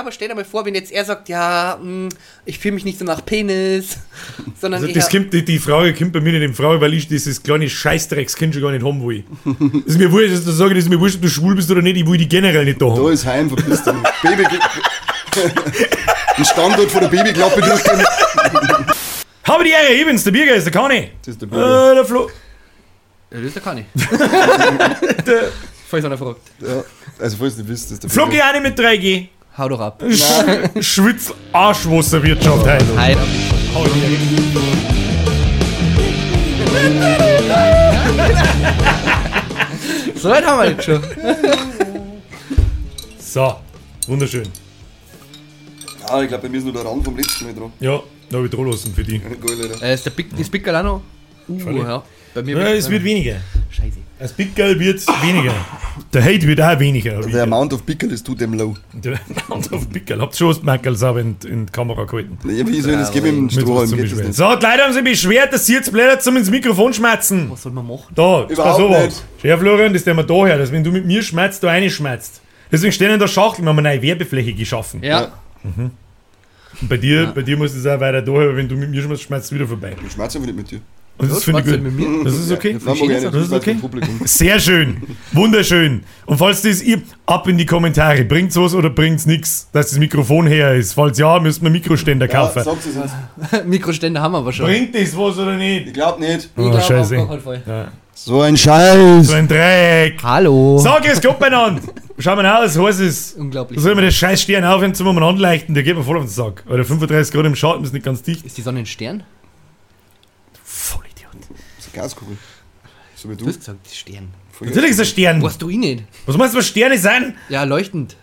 Ja, aber stell dir mal vor, wenn jetzt er sagt, ja, mh, ich fühle mich nicht so nach Penis, sondern Also das kommt, die, die Frage kommt bei mir nicht in Frage, weil ich dieses kleine Scheißdreckskind schon gar nicht haben will. Das ist mir wurscht, dass du sagen, das ist mir wurscht, ob du schwul bist oder nicht, ich will die generell nicht da Da haben. ist Heim, verpisst dich. Baby. Ein Standort von der Babyklappe durchgehen. Habe die Ehre, ich bin's, der Bierger ist der Kani. Das ist der Bürger. Äh, der Flo. Ja, das ist der Kani. Der Falls einer fragt. Ja, also falls du nicht wisst, das ist der Flo Bürger. geh auch nicht mit 3G. Hau doch ab. Sch Schwitz Arschwasserwirtschaft heute. Hi. Hau die Ehre. So weit haben wir jetzt schon. So, wunderschön. Ah, ich glaube, bei mir ist nur der Rand vom letzten Mal dran. Ja, da habe ich dran lassen für die. Geil, Alter. Äh, ist der das Pickel auch noch? Uh, ja. Bei mir Ja, es wird weniger. Scheiße. Das Pickel wird weniger. Der Hate wird auch weniger. ich Der. Amount of Pickel ist too damn low. Der Amount of Pickel. Habt ihr schon das Merkel sauber in, in die Kamera gehalten? Ja, wie soll ich das geben im Strohhalm? Geht das nicht? So, die Leute haben sich beschwert, dass sie jetzt Blätter zum ins Mikrofon schmerzen. Was soll man machen? Da, pass auf. nicht. Schau, Florian, das der wir da her, dass wenn du mit mir schmerzt, du eine schmerzt. Deswegen stehen in der Schachtel, wir haben eine neue Werbefläche geschaffen. Ja. Ja. Und bei dir, bei dir muss es auch weiter da her, wenn du mit mir schmerzt, schmerzt es wieder vorbei. Ich schmerze einfach nicht mit dir. Und das finde ich gut. mit mir. Das ist okay. Ich nicht, Das ist okay. Sehr schön. Wunderschön. Und falls das ihr, ab in die Kommentare. Bringt's was oder bringt's nichts, dass das Mikrofon her ist? Falls ja, müsst wir Mikroständer Ja, kaufen. es uns. Mikroständer haben wir aber schon. Bringt das was oder nicht? Ich glaub nicht. Ich Oh, glaub, scheiße. Ja. So ein Scheiß. So ein Dreck. Hallo. So, grüß Gott beieinander. Schau mal aus, heiß ist. Unglaublich. Soll mir das scheiß Stern aufhören zum Moment anleichten? Der geht mir voll auf den Sack. Oder 35 Grad im Schatten ist nicht ganz dicht. Ist die Sonne ein Stern? Vollidiot. Das ist eine Gaskugel. So wie Du du. hast gesagt, das ist Stern. Natürlich ist ein Stern. Was du ich nicht? Was meinst du, was Sterne sein? Ja, leuchtend.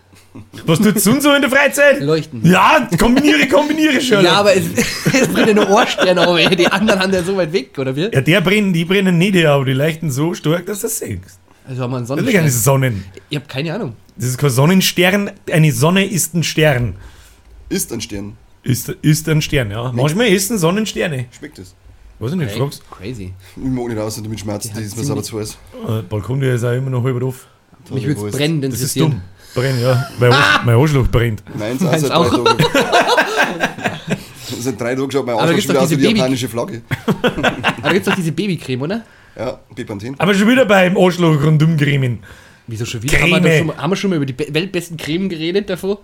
Was tut Sun so in der Freizeit? Leuchtend. Ja, kombiniere, kombiniere schon. Ja, aber es, es brennt nur Ohrstern auf, ey. die anderen haben ja so weit weg, oder wie? Ja, der brennen, die brennen nicht, aber die leuchten so stark, dass du das siehst. Also haben wir einen Das ist keine Sonnenstern. Sonnen. Ich habe keine Ahnung. Das ist kein Sonnenstern. Eine Sonne ist ein Stern. Ist ein Stern. Ist, ist ein Stern, ja. Manchmal essen Sonnensterne. Schmeckt das? Weiß ich nicht, Hey, fragst. crazy. Ich mag nicht raus, damit schmerzt. Das hat ist mir aber zu heiß. Äh, Balkon, der ist auch immer noch halb auf. Mich würde es brennend Das ist dumm. Brennt, ja. Mein, Arsch, mein Arschloch brennt. Meins auch Meins seit auch. drei Tagen. Seit drei Tagen schaut mein Arschloch gibt's schon doch wieder aus wie diese die japanische Flagge. Aber da gibt es doch diese Babycreme, oder? Ja, Bepanthen. Aber schon wieder beim Arschloch rundum cremen. Wieso schon wieder? Haben wir, Creme. schon, mal- haben wir schon mal über die be- weltbesten Cremen geredet davor?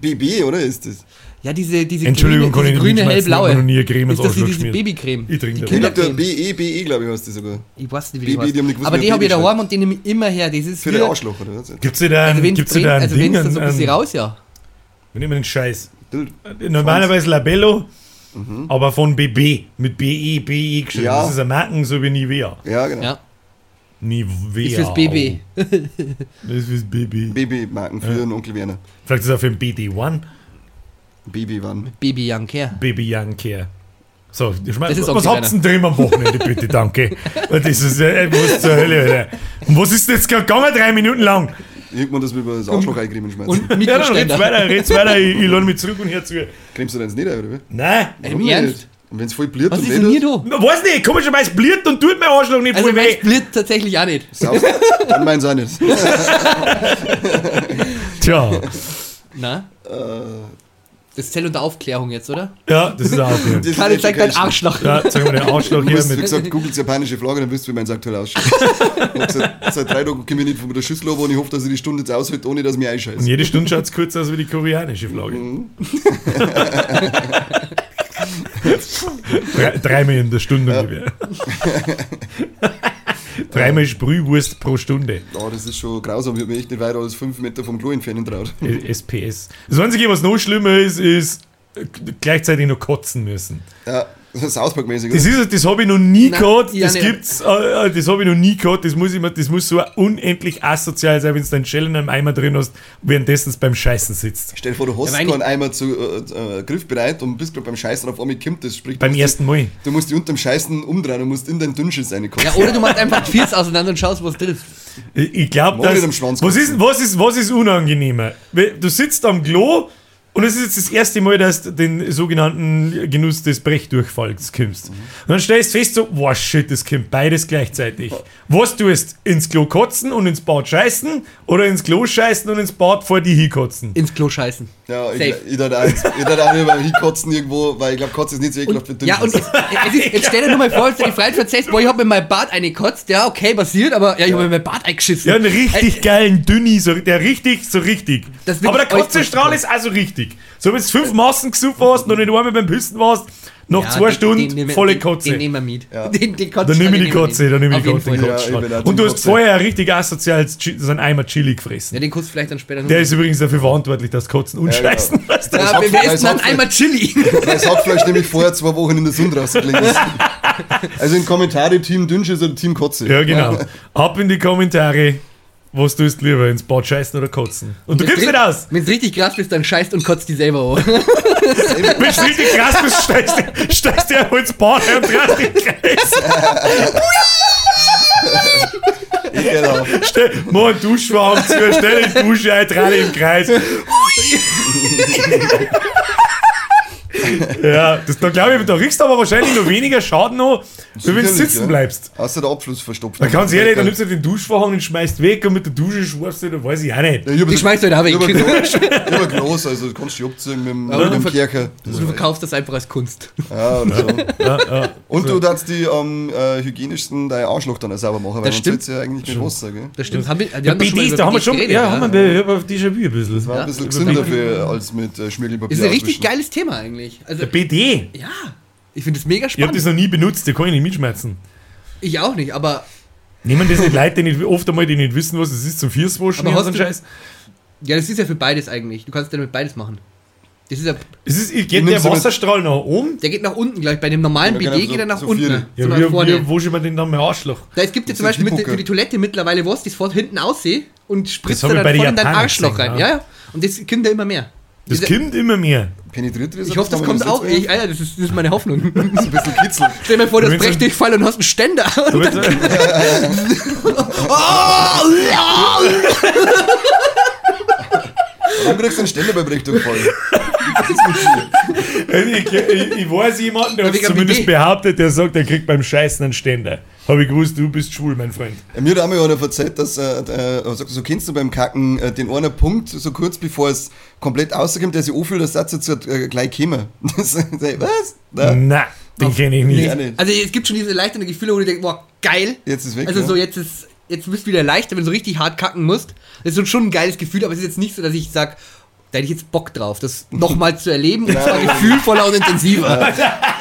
BB, oder ist das? Ja, diese, diese Entschuldigung, grüne, diese grüne hellblaue. noch nie eine Creme ist das die, diese. Babycreme? Ich trinke Die das. BE, BE, glaube ich, heißt das sogar. Ich weiß nicht, wie Baby, die, die haben nicht gewusst, Aber die habe ich daheim und die nehme ich immer her. Das ist Für den Arschloch, oder was? Gibt's da da Also ein, wenn gibt's es da ein also Ding? wenn so ein bisschen raus, ja. wir nehmen den Scheiß. Bild. Normalerweise Labello, aber von BB. Mit BE, BE geschrieben. Ja. Das ist ein Marken, so wie Nivea. Ja, genau. Ja, Nivea. ist fürs BB. Das ist fürs BB. Babymarken für den Onkel Werner. Vielleicht ist es auch für den BD1. Baby wann? Baby Young Care. Baby Young Care. So, ich mein, Das ist was habt ihr denn drin am Wochenende, bitte, danke? Und das ist, äh, was zur Hölle, Alter. Und was ist jetzt gerade gegangen, drei Minuten lang? Irgendwann, dass wir über das Arschloch eincremen schmerzen. Und Ja, dann red's weiter, red's weiter, ich, ich lade mich zurück und hör zu. Cremst du denn nicht ein, oder wie? Nein, Im Warum Ernst? nicht? Und wenn es voll bliert Was und ist denn hier nicht du? weiß nicht, komischerweise bliert und tut mein Arschloch nicht Also voll weh. Split tatsächlich auch nicht. saust, dann meins auch nicht. Tja, Na? Äh, Das zählt unter Aufklärung jetzt, oder? ja, das ist auch okay. das ist Kali, echt zeig schon dein geil. Arschloch. Ja, sag mal, der Arschloch Du hier musst, wie mit. gesagt, googelt japanische Flagge, dann wirst du, wie mein aktuell ausschaut. Ich hab seit, seit drei Tagen komme ich nicht von der Schüssel runter und ich hoffe, dass ich die Stunde jetzt aushält, ohne dass ich mich Und jede Stunde schaut es kurz aus wie die koreanische Flagge. Drei, dreimal in der Stunde ungefähr. Dreimal Sprühwurst pro Stunde. Ja, das ist schon grausam. Ich habe mich echt nicht weiter als fünf Meter vom Klo entfernen traut. Äh, SPS. Das Einzige, was noch schlimmer ist, ist äh, gleichzeitig noch kotzen müssen. Ja, South Park-mäßig. Das, oder? ist, das habe ich noch nie Nein, gehabt. ja Das nicht. gibt's, äh, äh, das habe ich noch nie gehabt. Das muss, ich mir, das muss so unendlich asozial sein, wenn du deinen Shell in einem Eimer drin hast, währenddessen du beim Scheißen sitzt. Stell dir vor, du hast Ja, aber keinen Eimer zu, äh, äh, griffbereit und bist gerade beim Scheißen auf einmal kommt das. Sprich, Beim ersten Mal. Die, du musst die unterm Scheißen umdrehen und musst in deinen Dünnschiss reinkommen. Ja, oder du machst einfach die auseinander und schaust, was trifft. Ich, ich glaube, dem Schwanz Was ist, was, ist, was ist unangenehmer? Du sitzt am Klo Und es ist jetzt das erste Mal, dass du den sogenannten Genuss des Brechdurchfalls kommst. Und dann stellst du fest, so, wow, shit, das kommt beides gleichzeitig. Was tust ins Klo kotzen und ins Bad scheißen oder ins Klo scheißen und ins Bad vor die hinkotzen? Ins Klo scheißen. Ja, ich, Safe. ich dachte auch, ich dachte auch hinkotzen irgendwo, weil ich glaube, Kotze ist nicht so ekelhaft für Und, ja, und es, es ist, jetzt stell dir nur mal vor, dass du die Freiheit verzeichst, boah, ich hab mir mein Bad eingekotzt, ja, okay, passiert, aber ja, ich hab mir mein Bad eingeschissen. Ja, einen richtig geilen Dünni, so, der richtig, so richtig. Aber der euch Kotzestrahl ist also richtig. So, wenn du fünf Massen gesucht hast und nicht einmal beim Pissen warst, nach Ja, zwei den- Stunden den nehmen- volle den, Kotze. Den nehmen wir mit. Ja. Den, den Dann nehme ich die Kotze, dann nehme ich die Kotze. den. Kotzestrahl. Ja, Und du hast Kotze. vorher ein richtig so ein Eimer Chili gefressen. Ja, den kotzt vielleicht dann später noch. Der ist übrigens dafür verantwortlich, dass Kotzen und Ja, genau. Scheißen. du? ja, Das isst denn dann das einmal Chili? Das Hackfleisch nämlich vorher zwei Wochen in der Sonne rausgelegen ist. Also in Kommentare Team Dünnschiss oder Team Kotze. Ja, genau. Ab in die Kommentare, was tust du lieber, ins Bad scheißen oder kotzen. Und du gibst nicht aus. Wenn es richtig krass bist, dann scheißt und kotzt die selber an. Wenn du richtig krass bist, steigst du steigst du einfach ins Bad und drehst den Kreis. Genau. Stell, mach einen Duschschwamm zu, stell die Dusche ein, dreh im Kreis. ja, das, da glaube ich, da riechst du aber wahrscheinlich noch weniger Schaden an, wenn du sitzen ja. bleibst. Außer der Abfluss verstopft. Da kannst du ehrlich, dann nimmst du den Duschvorhang und schmeißt weg und mit der Dusche schwarst du, da weiß ich auch nicht. Ja, ich das- schmeißt du halt auch weg. Ich ich ein Glas, also das kannst du dich abziehen mit dem, Aber mit dem du ver- Kerker. Du verkaufst das einfach als Kunst. Ja, oder so. Ja, ja. Und du darfst die am äh, hygienischsten dein Arschloch dann auch sauber machen, weil Das soll's ja eigentlich mit Wasser, gell? Das stimmt. Haben wir, wir Ja, haben BDs, über da haben wir schon, ja, haben wir bei Déjà-vu ein bisschen. War Ja, ein bisschen über gesünder als mit äh, Schmirgelpapier Das ist ein richtig geiles Thema eigentlich. Also, BD? ja, ich finde das mega Ich habe spannend. das noch nie benutzt, der kann ich nicht mitschmerzen. Ich auch nicht, aber Nehmen das nicht Leute, die nicht, oft einmal, die nicht wissen, was es ist, zum Vierswaschen und hast so Scheiß. ja, das ist ja für beides eigentlich. Du kannst ja damit beides machen. Das ist ja, Es ist, geht der Wasserstrahl nach oben? der geht nach unten gleich. Bei dem normalen Ja, BD genau, so- geht er nach so unten. Ja, wie, vorne. wie, wo schon man den dann mein Arschloch? Da, es gibt ja zum Beispiel mit, für die Toilette mittlerweile was, das fährt hinten aussehen und spritzt dann voll den in dein Arschloch gesehen, rein. ja. Ja, ja. Und das kommt ja immer mehr. Das kommt immer mehr. Penetriert ihr ich hoffe, das kommt auch. Ich, Alter, das ist, das ist meine Hoffnung. Ein bisschen Kitzel. Stell dir mal vor, du hast Wenn so- Brechdurchfall und hast einen Ständer. Du willst- Warum kriegst du einen Ständer bei Brechdurchfall? ich, ich, ich weiß jemanden, der hat zumindest behauptet, der sagt, er kriegt beim Scheißen einen Ständer. Habe ich gewusst, du bist schwul, mein Freund. Mir hat einmal einer erzählt, dass, äh, äh, er sagt, so kennst du beim Kacken äh, den einen Punkt, so kurz bevor es komplett rauskommt, der sich anfühlt, dass das jetzt äh, gleich käme. Das, was? Na, Na, den kenne ich nicht. Nicht. Also es gibt schon diese leichten Gefühle, wo du denkst, boah, geil. Jetzt ist weg. Also ja. so jetzt ist jetzt bist du wieder leichter, wenn du so richtig hart kacken musst. Das ist schon ein geiles Gefühl, aber es ist jetzt nicht so, dass ich sag, da hätte ich jetzt Bock drauf, das nochmal zu erleben und zwar gefühlvoller und intensiver.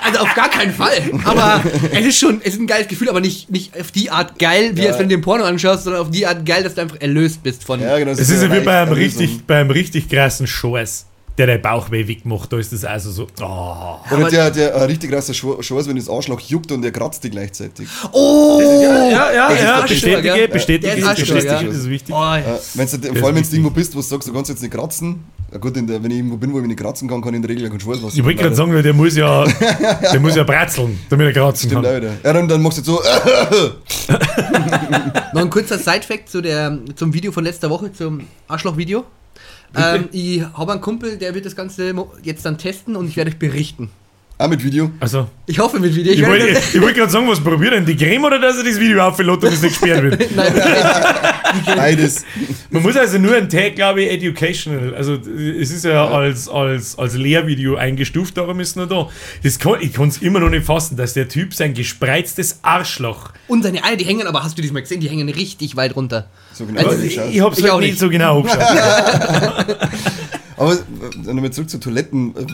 Also auf gar keinen Fall. Aber es ist schon, es ist ein geiles Gefühl, aber nicht, nicht auf die Art geil, wie Ja. als wenn du den Porno anschaust, sondern auf die Art geil, dass du einfach erlöst bist von. ja, genau, Es ist ja wie bei einem, richtig, bei einem richtig krassen Scheiß, der dein Bauchweh wegmacht. Da ist das also so. Oh. Oder Aber- der, der ein richtig krasser Scheiß, wenn das Arschloch juckt und der kratzt die gleichzeitig. Oh! Ja, ja, ist ja, Arschloch, bestätige, gell? bestätige, ist Arschloch, bestätige, ja. das ist wichtig. Oh, Äh, wenn's, vor allem, wenn du irgendwo bist, wo du sagst, du kannst jetzt nicht kratzen. Ja gut, in der, wenn ich irgendwo bin, wo ich mich nicht kratzen kann, kann ich in der Regel keinen Schweiß Ich wollte gerade sagen, der muss ja, der muss ja bratzeln, damit er kratzen Stimmt kann. wieder. Ja, dann, dann machst du jetzt so. Noch ein kurzer Side-Fact zu der, zum Video von letzter Woche, zum Arschloch-Video. Ähm, ich habe einen Kumpel, der wird das Ganze jetzt dann testen und ich werde euch berichten. Auch mit Video. Also, Ich hoffe mit Video. Ich ich wollte ich wollte gerade sagen, was probiert denn? Die Creme oder dass er das Video auflädt und es nicht gesperrt wird? Nein, Beides. Man muss also nur einen Tag, glaube ich, educational. Also, es ist ja als, als, als Lehrvideo eingestuft, darum ist es noch da. Das kann, ich kann es immer noch nicht fassen, dass der Typ sein gespreiztes Arschloch. und seine Eier, die hängen, aber hast du das mal gesehen? Die hängen richtig weit runter. So genau Also, ich, ich, Ich halt auch nicht nicht. so genau angeschaut. Aber äh, nochmal zurück zu Toiletten. Äh,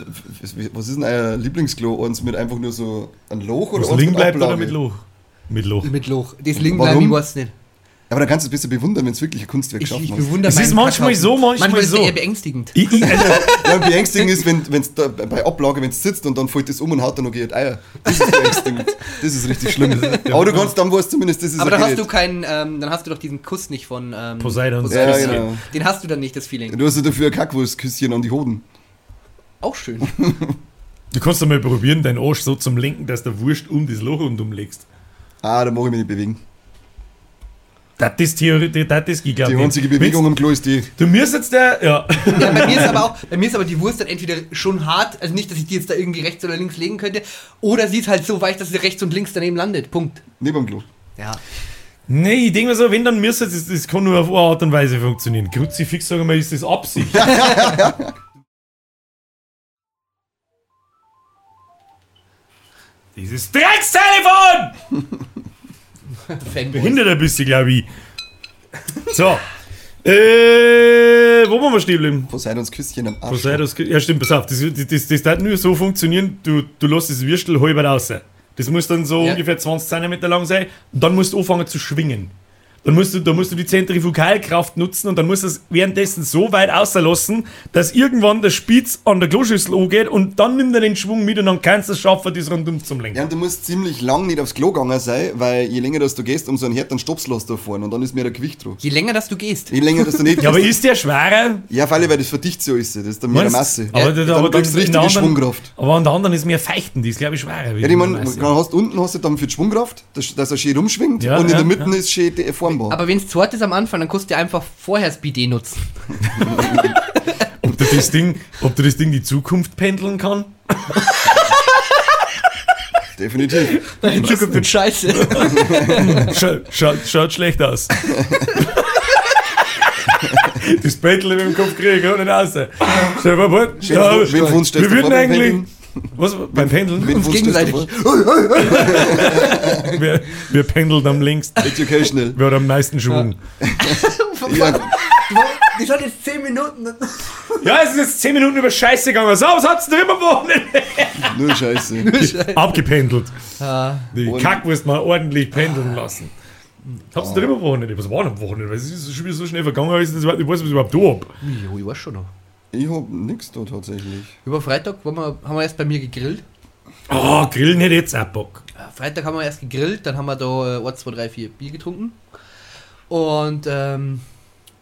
Was ist denn euer Lieblingsklo? Eins mit einfach nur so ein Loch oder Was bleibt oder mit Loch? Mit Loch. Mit Loch. Das bleiben, ich weiß nicht. Aber dann kannst du es besser bewundern, wenn es wirklich ein Kunstwerk Ich, geschaffen ich bewundere Es ist manchmal Kackhaufen. so, manchmal manchmal ist so. der eher beängstigend. Ich, ich, also, Ja, beängstigend ist, wenn es bei Ablage, wenn es sitzt und dann fällt es um und haut dann noch geht Eier. Das ist beängstigend. Das ist richtig schlimm. Aber du kannst dann weißt zumindest, das ist Aber dann okay hast du keinen, ähm, dann hast du doch diesen Kuss nicht von ähm, Poseidons Ja, Küsschen. genau. Den hast du dann nicht, das Feeling. Du hast ja dafür ein Kackwurstküsschen an die Hoden. Auch schön. Du kannst doch mal probieren, deinen Arsch so zum Lenken, dass der Wurst um das Loch und umlegst. Ah, da mag ich mich nicht bewegen. Das ist Theorie, das ist, ich glaube Die einzige Bewegung im Klo ist die. Du müsstest der, ja. Ja, bei mir ist aber auch, bei mir ist aber die Wurst dann entweder schon hart, also nicht, dass ich die jetzt da irgendwie rechts oder links legen könnte, oder sie ist halt so weich, dass sie rechts und links daneben landet. Punkt. Neben dem Klo. Ja. Nee, ich denke mir so, wenn dann müsste das, das kann nur auf eine Art und Weise funktionieren. Kruzifix, sagen wir, ist das Absicht. Dieses Dreckstelefon! Fanboys. Behindert bist du, glaube ich. So. Äh, wo waren wir stehen geblieben? Poseidons Küsschen am Arsch. Poseidons, ja stimmt, pass auf, das, das, das, das darf nur so funktionieren, du, du lässt das Würstel halb raus. Das muss dann so Ja. ungefähr 20 cm lang sein dann musst du anfangen zu schwingen. Dann musst du, da musst du die Zentrifugalkraft nutzen und dann musst du es währenddessen so weit auslassen, dass irgendwann der Spitz an der Kloschüssel angeht und dann nimmt er den Schwung mit und dann kannst du es schaffen, das rundum zum Lenken. Ja, und du musst ziemlich lang nicht aufs Klo gegangen sein, weil je länger dass du gehst, umso ein härteren du da vorne und dann ist mehr der Gewicht drauf. Je länger, dass du gehst. Je länger dass du nicht Ja, aber ist der schwerer? Ja, vor allem, weil das verdichtet so ist. Das ist dann mehr Masse. Aber, Ja, da- dann aber kriegst du richtige anderen- Schwungkraft. Aber an der anderen ist mehr Feichten, die ist glaube ich schwerer. Ja, ich die meine, dann unten hast du dann für die Schwungkraft, dass, dass er schön rumschwingt Ja, und in ja, der Mitte ja. ist schön die formbar. Aber wenn es zu hart ist am Anfang, dann kannst du einfach vorher das Bidet nutzen. Ob du das Ding, ob du das Ding die Zukunft pendeln kann? Definitiv. In Zukunft wird scheiße. Scha schaut, schaut schlecht aus. das Pendeln mit dem Kopf kriege ich auch nicht raus. Stell dir mal vor, wir würden eigentlich. Was, beim Pendeln? Wen Uns gegenseitig. Wir, wir pendeln am längsten. Educational. Wer hat am meisten Schwung? Ja, Die hat jetzt 10 Minuten. Ja, es ist jetzt 10 Minuten über Scheiße gegangen. So, was hat's denn immer Wochenende? nur Scheiße. Abgependelt. Ah, Die Und- Kackwurst mal ordentlich pendeln lassen. Hab's oh. immer Wochenende. Was war denn am Wochenende? Weil es ist schon wieder so schnell vergangen, ist, das- ich weiß, was ich überhaupt da hab. jo, ich weiß schon noch. Ich hab nix da tatsächlich. Über Freitag waren wir, haben wir erst bei mir gegrillt. Oh, Grillen hätte jetzt auch Bock. Ja, Freitag haben wir erst gegrillt, dann haben wir da äh, 1, 2, 3, 4 Bier getrunken. Und ähm,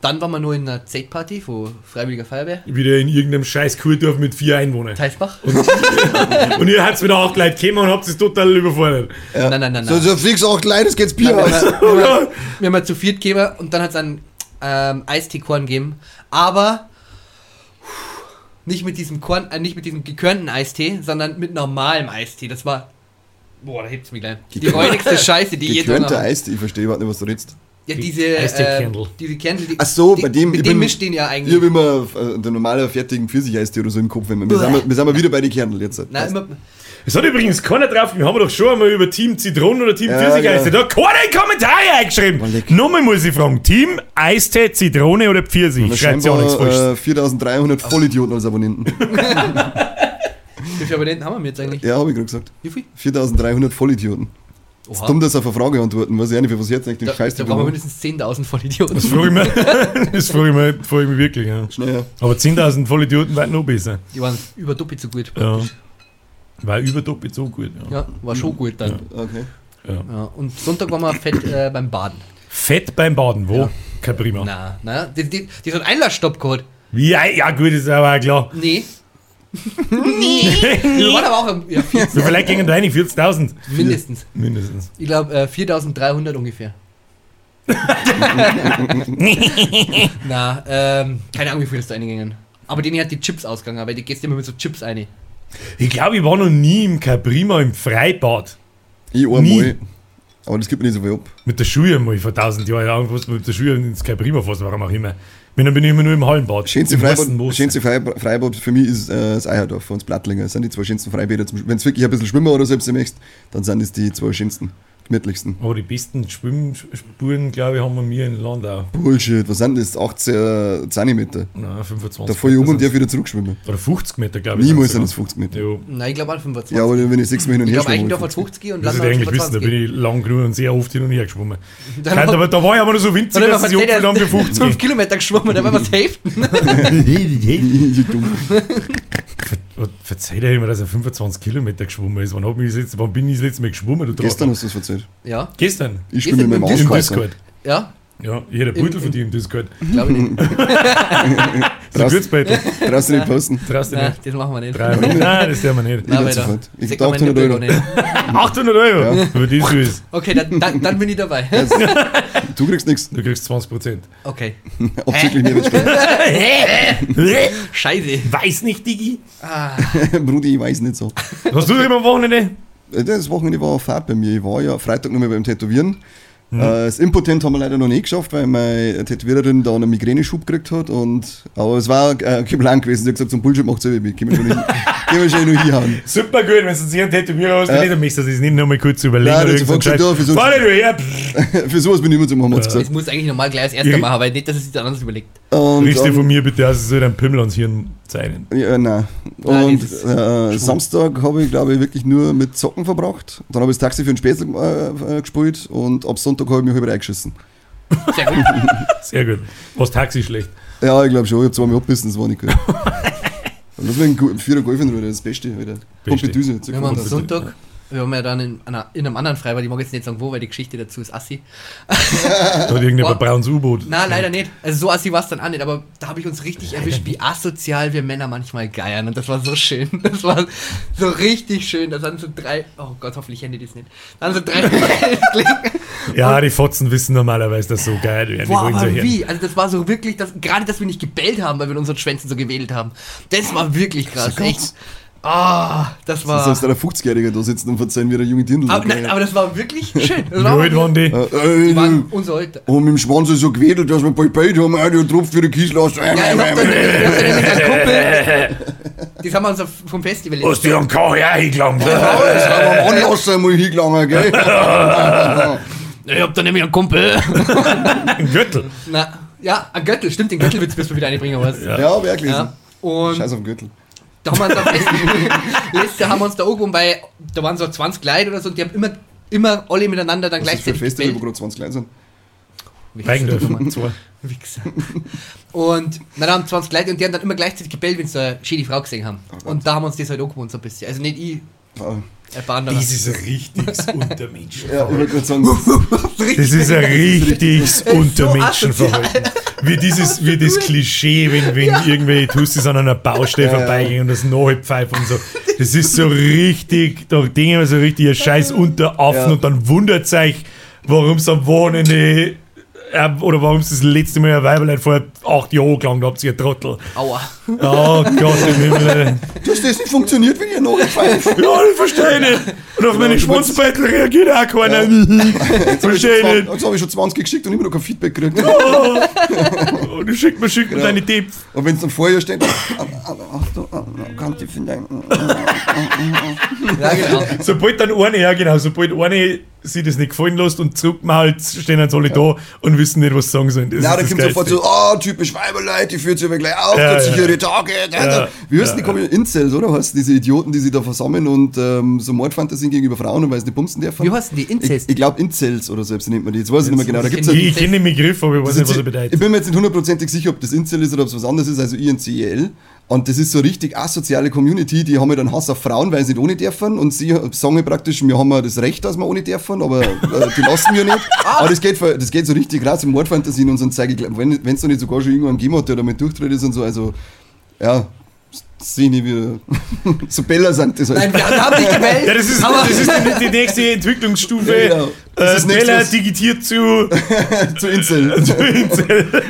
dann waren wir nur in einer Zeltparty von Freiwilliger Feuerwehr. Wieder in irgendeinem scheiß Kurdorf mit vier Einwohnern. Teisbach. Und ihr habt wieder acht Leute gekommen und habt es total überfordert. Ja. Nein, nein, nein, So, nein. so fix auch klein, es geht's Bier Wir aus. haben, wir, haben, wir haben zu viert gegeben und dann hat es einen ähm, Eisteekorn gegeben. Aber nicht mit diesem Korn, äh, nicht mit diesem gekörnten Eistee, sondern mit normalem Eistee. Das war. Boah, da hebt's mich gleich. Die räudigste Scheiße, die je Gekörnter drin Eis, ich verstehe überhaupt nicht, was du redest. Ja, diese, äh, Eistee-Kernl. diese Kernel, die, Ach so, die, bei dem- mit ich dem mischt den ja Ich eigentlich. habe immer äh, der normale fertigen Pfirsicheistee oder so im Kopf. Wenn wir, wir, sind, wir, wir sind mal wieder bei den Kernel jetzt. Nein, immer, Es hat übrigens keiner drauf, wir haben doch schon einmal über Team Zitronen oder Team Ja, Pfirsich. Eistee. Da hat keiner Kommentare eingeschrieben. Nochmal muss ich fragen: Team Eistee, Zitrone oder Pfirsich? Schreibt ja auch nichts falsch. äh, 4300 Vollidioten als Abonnenten. wie viele Abonnenten haben wir jetzt eigentlich? ja, habe ich gerade gesagt. Wie viel? 4300 Vollidioten. Es ist dumm, dass auf eine Frage antworten. Weiß ich auch nicht, für was jetzt eigentlich den Da, Scheiß da brauchen wir mindestens 10.000 Vollidioten. Das frage ich mich, das frage ich mich, frage ich mich wirklich. Ja. Schnell, ja. Aber 10.000 Vollidioten wären noch besser. Die waren über doppelt so gut. Ja. War überdoppelt so gut. Ja. Ja, war schon gut dann. Okay. Ja. Ja, und Sonntag waren wir fett äh, beim Baden. Fett beim Baden, wo? Ja. Kein Prima. Na, na, die, die, die hat einen Einlassstopp gehabt. Ja, ja, gut, ist aber auch klar. Nee. nee. Wir waren aber auch am, ja, 40, Wie vielleicht gingen da rein? 40.000? mindestens. Mindestens. Ich glaube äh, 4.300 ungefähr. Na, ähm, keine Ahnung, wie viel ist da eingegangen. Aber denen hat die Chips ausgegangen, weil die gehst immer mit so Chips ein. Ich glaube, ich war noch nie im Caprima im Freibad. Ich Nie. einmal. Aber das gibt mir nicht so viel ab. Mit der Schule mal vor 1000 Jahren. Ja, was mit der Schule ins Caprima fassen, warum auch immer. Wenn, dann bin ich immer nur im Hallenbad. Schönste Freibad, schönste Freibad, für mich ist äh, das Eierdorf von uns Blattlinger. Das sind die zwei schönsten Freibäder. Wenn es wirklich ein bisschen schwimmen oder selbst möchtest, dann sind es die zwei schönsten, gemütlichsten. Aber die besten Schwimmspuren, glaube ich, haben wir mir in Landau. Bullshit, was sind das? 18 Zentimeter. Nein, 25. Da fahre ich um und darf wieder zurückschwimmen. Oder 50 Meter, glaube ich. Niemals sind es 50 Meter. Ja. Nein, ich glaube auch 25. Ja, aber wenn ich sechs Mal hin und ich her glaube, schwimme, Eigendorf hol hat ich 50 und Das Landau ist hat eigentlich wissen, da 25. bin ich lang genug und sehr oft hin und her geschwommen. Dann Kein, aber da war ich aber noch so winzig, Dann dass haben ich wir abgefahren haben für 5 50. Kilometer geschwommen, da war was Hälften. Verzeih dir immer, dass er 25 Kilometer geschwommen ist. Wann, hab ich das letzte, wann bin ich das letzte Mal geschwommen? Du Gestern hast du es erzählt. Ja, Gestern. Ich spiele mit meinem Ausschweißer. Discord. ja. Ja, jeder Beutel verdient das Geld. Glaube ich nicht. So Kurzbeutel. Brauchst du nicht posten. Traust du Nein, nicht. das machen wir nicht. Drei Euro. Nein, das tun wir nicht. Nein, Ich sofort. Ich meine 800 Euro. Bürger nicht. 800 Euro. Aber das ist. Okay, dann, dann, dann bin ich dabei. Du kriegst nichts. Du kriegst 20 Prozent. Okay. Abzüglich Mehrwertsteuer. Scheiße. Weiß nicht, Digi. Brudi, ich weiß nicht so. Was du immer am Wochenende? Das Wochenende war eine Fahrt bei mir. Ich war ja Freitag nochmal beim Tätowieren. Mhm. Äh, Das Impotent haben wir leider noch nicht geschafft, weil meine Tätowiererin da einen Migräneschub gekriegt hat. Und, aber es war äh, kein Plan gewesen. Sie hat gesagt, zum Bullshit macht selber mit. Können wir schon nicht, können wir schon nur hinhauen. Super gut, wenn du sich einen Tätowierer hast, Ja. ja. dann möchtest du das nicht nochmal kurz überlegen. Nein, oder das so hat gesagt, ja, Fahr nicht her. Für sowas bin ich immer zum haben, hat's Das gesagt. muss eigentlich normal gleich als erster Ich- machen, aber nicht, dass es sich dann anders überlegt. Und dann- von mir bitte aus, es soll dein Pimmel ans Hirn zeigen. Ja, nein. Nein, Und äh, Samstag habe ich, glaube ich, wirklich nur mit Zocken verbracht. Dann habe ich das Taxi für den Spätzl äh, äh, gespielt und ab Sonntag habe ich mich halb reingeschissen. Sehr gut. Sehr gut. Was Taxi schlecht. Ja, ich glaube schon. Ich habe zweimal abbissen, das war nicht gut. und deswegen Vierer Golf in Ruhe, das Beste. Wieder. Pompidüse. Wir haben am Sonntag, wir haben ja dann in, einer, in einem anderen Freibad, ich mag jetzt nicht sagen wo, weil die Geschichte dazu ist assi. Da hat irgendjemand Boah. ein braunes U-Boot. Na, leider nicht. Also so assi war es dann auch nicht, aber da habe ich uns richtig erwischt, wie asozial wir Männer manchmal geiern und das war so schön. Das war so richtig schön. Da sind so drei, oh Gott, hoffentlich hände das nicht. Dann so drei Ja, die Fotzen wissen normalerweise, dass so geil werden. Die Boah, aber so wie? Also das war so wirklich, das, gerade dass wir nicht gebellt haben, weil wir in unseren Schwänzen so gewedelt haben. Das war wirklich krass. Echt. Ah, das Das war... ist, als der 50-Jährige da sitzt und verzeihen wie der junge Dirndl. aber, nein, aber das war wirklich schön. Das war alt waren die? äh, die waren äh, unser Alter. und mit dem Schwanz ist so gewedelt, dass wir bald beide haben, auch der Tropf für den Kiesel Ja, ich hab dann, ich hab dann nämlich einen Kumpel, das haben wir uns vom Festival Hast du einen KH hingelangt? Das haben wir am Anlass einmal hingelangen, gell? Ich hab da nämlich einen Kumpel. Ein Gürtel. Na, ja, ein Göttel, stimmt, den Göttelwitz müssen wir wieder einbringen, was? Ja. ja, wirklich. Und Scheiß auf den Gürtel. Da haben wir uns auf letztes Jahr haben wir uns da irgendwo bei, da waren so 20 Leute oder so und die haben immer, immer alle miteinander dann Das ist für ein gleichzeitig Festival, wo gebellt. gerade 20 Leute sind. Weigendorf. Wichser, Zwei. Wichser. Und na, da haben 20 Leute und die haben dann immer gleichzeitig gebellt, wenn sie eine schöne Frau gesehen haben. und da haben wir uns das halt angewohnt so ein bisschen. Also nicht ich, Ah. Das ist ein richtiges Untermenschen. Ja, ich wollte gerade sagen, Das ist ein richtiges Untermenschenverhalten. Wie dieses, wie das Klischee, wenn, wenn irgendwelche Tussis an einer Baustelle Ja, ja. vorbeigehen und das Nachhilfpfeife und so. Das ist so richtig, da denken wir so richtig ein scheiß Unteraffen Ja. und dann wundert euch, warum es am Wochenende äh, oder warum es das letzte Mal ein Weiberlein vor acht Jahren gelangt habt, ihr Trottel. Aua. Oh Gott im Himmel. dass das nicht funktioniert, wenn ihr noch pfeift. Ja, ich verstehe nicht. Und auf meine du wolltest- Schwanzbeitel reagiert auch keiner. Verstehe nicht. Jetzt habe ich schon 20 geschickt und immer noch kein Feedback gekriegt. Und du schickt mir, schickt mir Ja. deine Tipps. Und wenn es dann vorher steht, Achtung, kann die finden. Ja, genau. Sobald dann eine, ja genau, sobald eine sich das nicht gefallen lässt und zurückmalt, stehen jetzt alle da und wissen nicht, was sie sagen sollen. Das Na, ist da kommt sofort Geilste. so, ah, typisch Weiberleute, die führt sich aber gleich auf, Ja, hat sich ja. ihre Tage. Ja. Wie heißt die Kombi- Incels, oder? Heißt diese Idioten, die sich da versammeln und ähm, so Mordfantasien gegenüber Frauen und weil sie nicht bumsen dürfen? Wie heißen die? Ich, Incest? ich glaube Incels oder selbst nennt man die. Jetzt weiß ich nicht mehr genau. Da gibt's Ich ja- Ich, ich kenne den Begriff, aber ich weiß nicht, was er ich bedeutet. bin mir jetzt nicht hundertprozentig sicher, ob das Incel ist oder ob es was anderes ist, also INCEL. Und das ist so richtig asoziale Community, die haben ja dann Hass auf Frauen, weil sie nicht ohne dürfen. Und sie sagen praktisch, wir haben ja das Recht, dass wir ohne dürfen, aber äh, die lassen wir nicht. Aber das geht, das geht so richtig raus im Mordfantasien und so. Und zeige, ich, wenn es da nicht sogar schon irgendwann gegeben hat, der damit durchtritt ist und so. Also, ja, sehe ich nicht wieder. so Bella sind das halt. Nein, wir haben nicht gewählt. Ja, das ist, aber das ist die, die nächste Entwicklungsstufe. Ja, genau. Das Äh, ist Bella digitiert zu, zu Incel. zu Incel.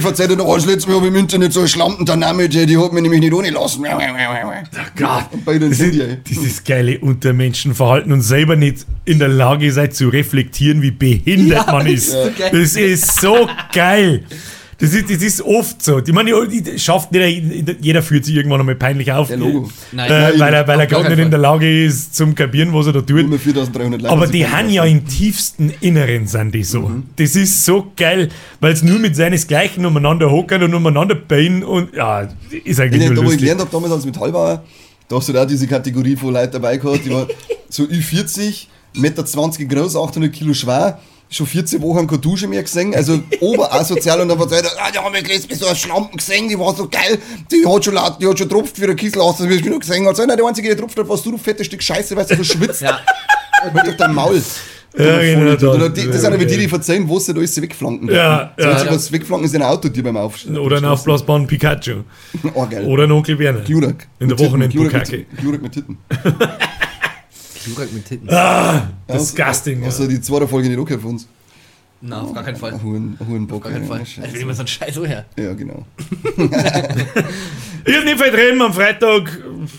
Verzeiht er noch, als letztes Mal habe ich im Internet so eine Schlampen, der Name, die, die hat mich nämlich nicht ohne lassen. Gott. Und beide Das sind ist, die, dieses geile Untermenschenverhalten und selber nicht in der Lage seid zu reflektieren, wie behindert Ja, man ist. Das ist so geil. Das ist, das ist oft so. Ich meine, die schafft nicht, jeder fühlt sich irgendwann einmal peinlich auf. Der Logo. Nein. äh, Nein, weil er, weil er gerade nicht in der Lage ist, zum Kapieren, was er da tut. Immer 4300 Leute. Aber die haben ja im tiefsten Inneren sind die so. Das ist so geil, weil es nur mit seinesgleichen umeinander hockern und umeinander bauen und ja, ist Ich eigentlich nicht, nur da wo ich lustig. gelernt habe, damals als Metallbauer, da hast du da auch diese Kategorie von Leuten dabei gehabt, die war so Ü40, 1,20 Meter groß, 800 Kilo schwer, schon 14 Wochen keine Dusche mehr gesehen, also oberasozial und dann war es ah, die haben jetzt letztens so eine Schlampen gesehen, die war so geil, die hat schon laut, die hat schon tropft für den Kiesel aus, das wir schon gesehen hat. So, nein, der einzige, der tropft hat, warst du, du fettes Stück Scheiße, weißt du, du schwitzt. Ja. Halt doch dein Maul. Ja, genau, da- die, das sind aber die, die verzeihen, wo sie da alles wegflanken. Ja, so, ja. ja. was wegflanken ist ein Autotür beim Aufstehen. Oder einen aufblasbaren Pikachu. Oh, geil. Oder einen Onkel Werner. Glurak. In der Mit Titten, Wochenendbukake. Glurak mit Titten. Glurak mit Titten. Ah, Ja, disgusting. Also ja. die zweite Folge nicht okay von uns. Na, auf gar keinen Fall. Auf hohen, hohen Bock. gar keinen ja, Fall. Scheiße. Also will immer so ein Scheiß her. Ja, genau. Ich hab nicht viel drin. Am Freitag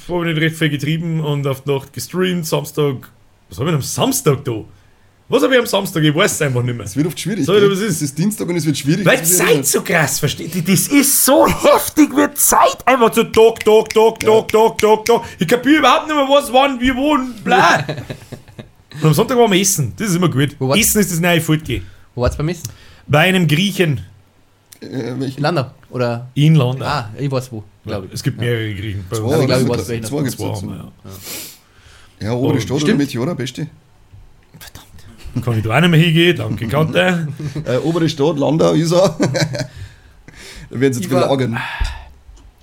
habe ich nicht recht viel getrieben und auf die Nacht gestreamt. Samstag. Was habe ich am Samstag da? Was habe ich am Samstag? Ich weiß es einfach nicht mehr. Es wird oft schwierig. Soll ich gell? dir was ist? Es ist Dienstag und es wird schwierig. Weil wird Zeit so krass, versteht ihr? Das ist so heftig, wird Zeit einfach so Tag, Tag, Tag, Tag, Tag, Tag, Tag. Ich kapiere überhaupt nicht mehr, was, wann, wie, wo und bla. Und am Sonntag waren wir essen. Das ist immer gut. Essen ist das neue Fortgehen. Wo war's beim Essen? Bei einem Griechen Äh, welchen? In Landau? Oder? in London. Ah, ich weiß wo, glaube ich. Es gibt mehrere Griechen. Bei Zwei. Also ich glaube, ich weiß, welchen Zwei dazu. wir, ja. Ja, obere Oh, Stadt oder. Meteora, beste. Kann ich da auch nicht mehr hingehen, danke, Kante. Äh, obere Stadt, Landau, Isar. da werden sie jetzt Ich belagern.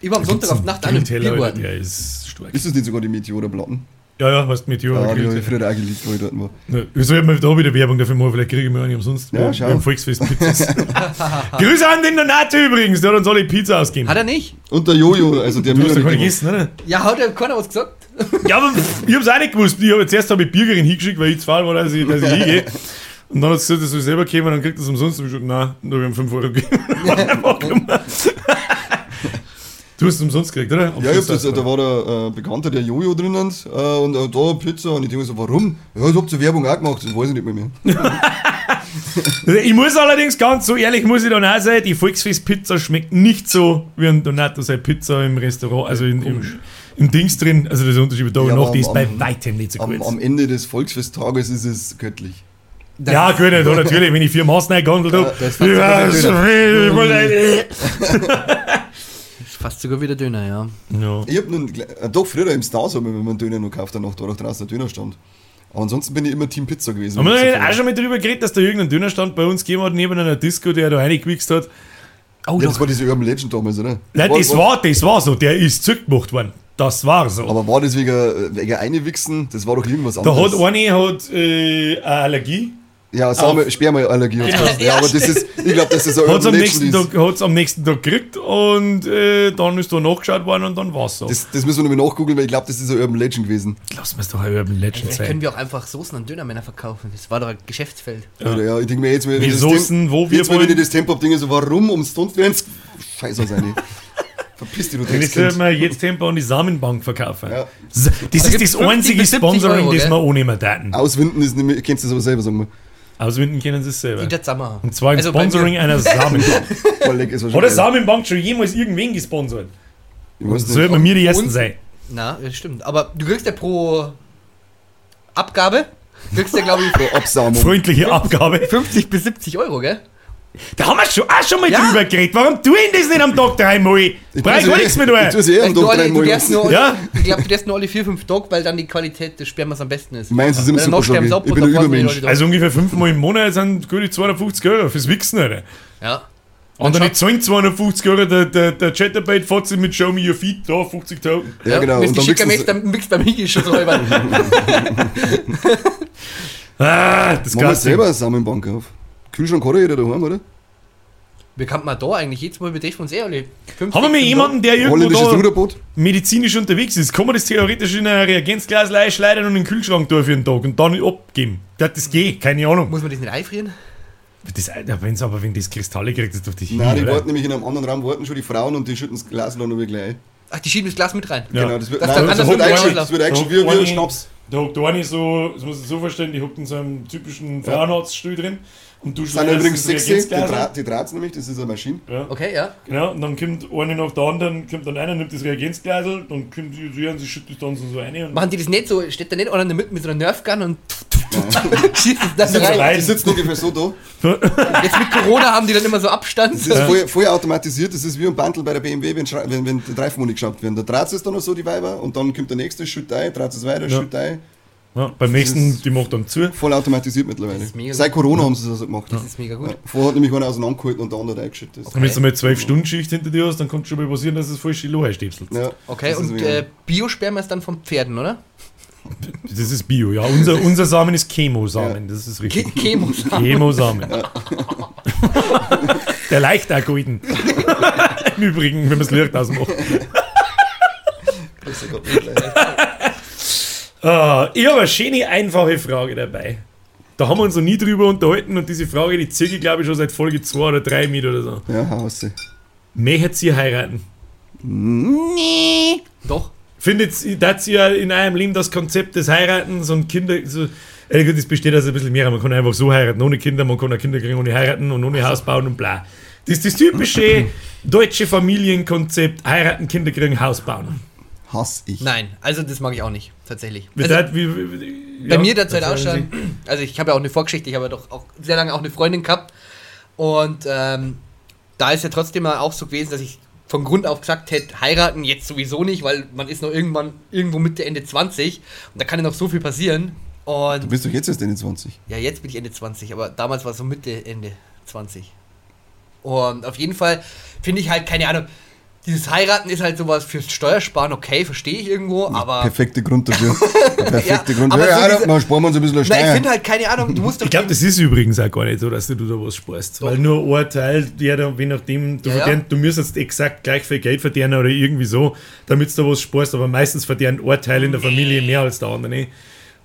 Ich war am Sonntag auf die Nacht an einem Biergarten. der ist stark. Ist das nicht sogar die Meteora-Platten? Ja, ja, hast mit Jura Ja, die habe ich früher auch geliebt, wo ich dort war. Ja, Wir sollten mal da wieder Werbung dafür machen, vielleicht kriege ich mir eine umsonst. Ja, schau. haben Volksfest Pizzas. Grüße an den Donato übrigens, der hat uns alle Pizza ausgegeben. Hat er nicht? Und der Jojo, also der Du hast ja Müller- keine gegessen, oder? Ja, hat er keiner was gesagt? Ja, aber ich hab's auch nicht gewusst. Ich hab, zuerst habe ich Bürgerin hingeschickt, weil ich faul war, dass ich, dass ich hingehe. Und dann hat sie gesagt, das soll ich selber kommen, dann kriegt das umsonst. Und ich gesagt, nein, da habe ihm 5 Euro gegeben. Du hast es umsonst gekriegt, oder? Ja, ich hab das, da war der äh, Bekannter, der Jojo drinnen äh, und äh, da Pizza und ich denke mir so, warum? Ja, ich hab zur Werbung auch gemacht, das weiß ich nicht mehr. mehr. Ich muss allerdings ganz so ehrlich, muss ich dann auch sein, die Volksfest-Pizza schmeckt nicht so wie ein Donato seine Pizza im Restaurant, also in, im, im Dings drin. Also das Unterschied mit Tag und Nacht, ist am- bei weitem nicht so Am, gut. am Ende des Volksfesttages ist es göttlich. ja, gut, da natürlich, wenn ich vier Maßen eingehandelt habe. das Ja, ich wollte- Ist fast sogar wieder Döner, ja. Ja. Ich hab nun, äh, doch früher im Stars haben wir einen Döner noch gekauft, danach da auch draußen der Dönerstand. Aber ansonsten bin ich immer Team Pizza gewesen. Haben wir wenn auch schon mal drüber geredet, dass da irgendein Dönerstand bei uns gegeben hat, neben einer Disco, der da reingewichst hat? Oh, ja, das war diese Urban Legend damals, oder? Nein, das war, das war so, der ist zurückgemacht worden. Das war so. Aber war das wegen, wegen Einwichsen? Das war doch irgendwas da anderes. hat eine hat, äh, eine Allergie. ja, Same, Spermaallergie. hat's Genau. geheißen. Ja, aber das ist, ich glaube, das ist ein Hat es am, Urban nächsten Legend. Tag- hat's am nächsten Tag gekriegt und äh, dann ist da nachgeschaut worden und dann war es so. Das, das müssen wir nochmal nachgucken, weil ich glaube, das ist ein Urban Legend gewesen. Lass mir's doch ein Urban Legend Vielleicht sein. können wir auch einfach Soßen an Dönermänner verkaufen. Das war doch ein Geschäftsfeld. Ja, ja ich denke mir jetzt, wenn Wir ich das Soßen, wo wir jetzt, wenn wollen. ich das Tempo hab, denke ich so, warum ums wenn's Scheiße sein. Verpiss dich, du Und jetzt Dreckskind. sollten wir jetzt Tempo an die Samenbank verkaufen. Ja. Das ist gibt's das 50 einzige bis 70 Sponsoring, Euro, das wir annehmen daten. Auswinden ist nicht mehr, kennst du das aber selber, sagen wir. Auswinden können sie es selber. Die der Zammer. Und zwar im Also bei Sponsoring einer Samenbank. Hat eine geil. Samenbank schon jemals irgendwen gesponsert? Ich weiß Sollten wir nicht. mir die Ersten sein. Na, das stimmt. Aber du kriegst ja pro Abgabe, kriegst ja glaube ich Pro Absaumung. Freundliche Abgabe. 50 bis 70 Euro, gell? Da haben wir schon, auch schon mal Ja. drüber geredet. Warum tun das nicht am Tag dreimal? Ich Brauch ich gar nichts mehr Ich tue tun. sie eh am du, Tag du nur, Ja. Ich glaube, du darfst nur alle 4-5 Tage, weil dann die Qualität des Spermas am besten ist. Meins ist immer Weil super, sterben ich. ab Ich und bin dann ein Übermensch. Also ungefähr fünfmal im Monat sind gute 250 Euro fürs Wichsen, Alter. Ja. Andere zahlen 250 Euro, der, der, der Chatterbait fährt sich mit Show Me Your Feet, da 50.000. Ja, genau. Wenn Und du dann schicker beim Mix beim Higi schon so halber. Ah, das Machen wir selber eine Samenbank auf. Kühlschrank hat ja jeder daheim, oder? Wir kann man da eigentlich jedes Mal mit uns eh alle 50 Haben wir mal jemanden, der irgendwo da medizinisch unterwegs ist, kann man das theoretisch in ein Reagenzglas einschleudern und in den Kühlschrank tun für einen Tag und dann abgeben. Das, das geht, keine Ahnung. Muss man das nicht einfrieren? Das, wenn's aber wenn das Kristalle kriegt, das doch die Nein, die oder? warten nämlich in einem anderen Raum, warten schon die Frauen und die schütten das Glas dann noch wieder gleich ein. Ach, die schieben das Glas mit rein. Ja. Genau, das wird, Das nein, das anders wird nicht eingeschüttet, das wird eingeschüttet wie, wie ein Schnaps. Da hockt der eine so, das muss ich so verstehen, die hockt in so einem typischen Frauenarztstuhl drin und du Das sind übrigens das 60, die, Dra die dreht nämlich, das ist eine Maschine. Ja. Okay, ja. Genau, und dann kommt eine nach der anderen, kommt dann einer, nimmt das Reagenzglas, dann kommt ihr und sie schüttet das dann so rein Machen die das nicht so, steht da nicht einer in der Mitte mit so einer Nerfgun und schießt es dann so rein. rein. Die sitzen ungefähr so da. Jetzt mit Corona haben die dann immer so Abstand. Das ist voll, voll automatisiert, das ist wie ein Bandel bei der BMW, wenn, wenn, wenn die Reifenmoni geschraubt werden. Da dreht es dann noch so die Weiber und dann kommt der nächste, schüttet ein, dreht es weiter, Ja. schüttet ein. Ja, beim nächsten, die macht dann zu. Voll automatisiert mittlerweile. Das ist Seit Corona haben sie das so gemacht. Das ist mega Ja. gut. Vorher hat nämlich einer auseinandergehalten und der andere eingeschüttet. Und wenn du mal 12 Stunden Schicht hinter dir hast, dann kann es schon mal passieren, dass es falsche Lohe stöpselt. Ja, Okay, das ist und äh, Biosperma ist dann von Pferden, oder? Das ist Bio, ja. Unser, unser Samen ist Chemosamen, das ist Ke richtig. Chemos. Chemosamen. Der leicht auch golden. Im Übrigen, wenn man es Licht ausmacht. Grüße Gott. Ah, ich habe eine schöne, einfache Frage dabei. Da haben wir uns noch nie drüber unterhalten und diese Frage, die ziehe ich glaube ich schon seit Folge 2 oder 3 mit oder so. Ja, haus sie. Möchtet ihr heiraten? Nee. Doch. Findet ihr, in eurem Leben das Konzept des Heiratens und Kinder, so, äh, gut, das besteht also ein bisschen mehr. Man kann einfach so heiraten, ohne Kinder, man kann auch Kinder kriegen ohne heiraten und ohne Haus bauen und bla. Das ist das typische deutsche Familienkonzept: heiraten, Kinder kriegen, Haus bauen. Hass ich. Nein, also das mag ich auch nicht, tatsächlich. Wie Also, seid- wie, wie, bei ja, mir derzeit auch schon. Also ich habe ja auch eine Vorgeschichte, ich habe ja doch auch sehr lange auch eine Freundin gehabt. Und ähm, da ist ja trotzdem mal auch so gewesen, dass ich von Grund auf gesagt hätte, heiraten jetzt sowieso nicht, weil man ist noch irgendwann irgendwo Mitte, Ende 20 und da kann ja noch so viel passieren. Du Und bist doch jetzt erst Ende 20. ja, jetzt bin ich Ende 20, aber damals war es so Mitte, Ende 20. Und auf jeden Fall finde ich halt, keine Ahnung, dieses Heiraten ist halt sowas fürs Steuersparen, okay, verstehe ich irgendwo, aber... Perfekte Grund dafür. Perfekte Ja, Grund. aber Ja, so ja, diese- dann sparen wir uns ein bisschen Nein, ich finde halt, keine Ahnung, du musst doch... Ich glaube, das ist übrigens auch gar nicht so, dass du da was sparst. Weil nur ein Teil, der da, je nachdem, du, Ja, ja. verdient, du müsstest exakt gleich viel Geld verdienen oder irgendwie so, damit du da was sparst, aber meistens verdient ein Teil in der Familie mehr als der andere.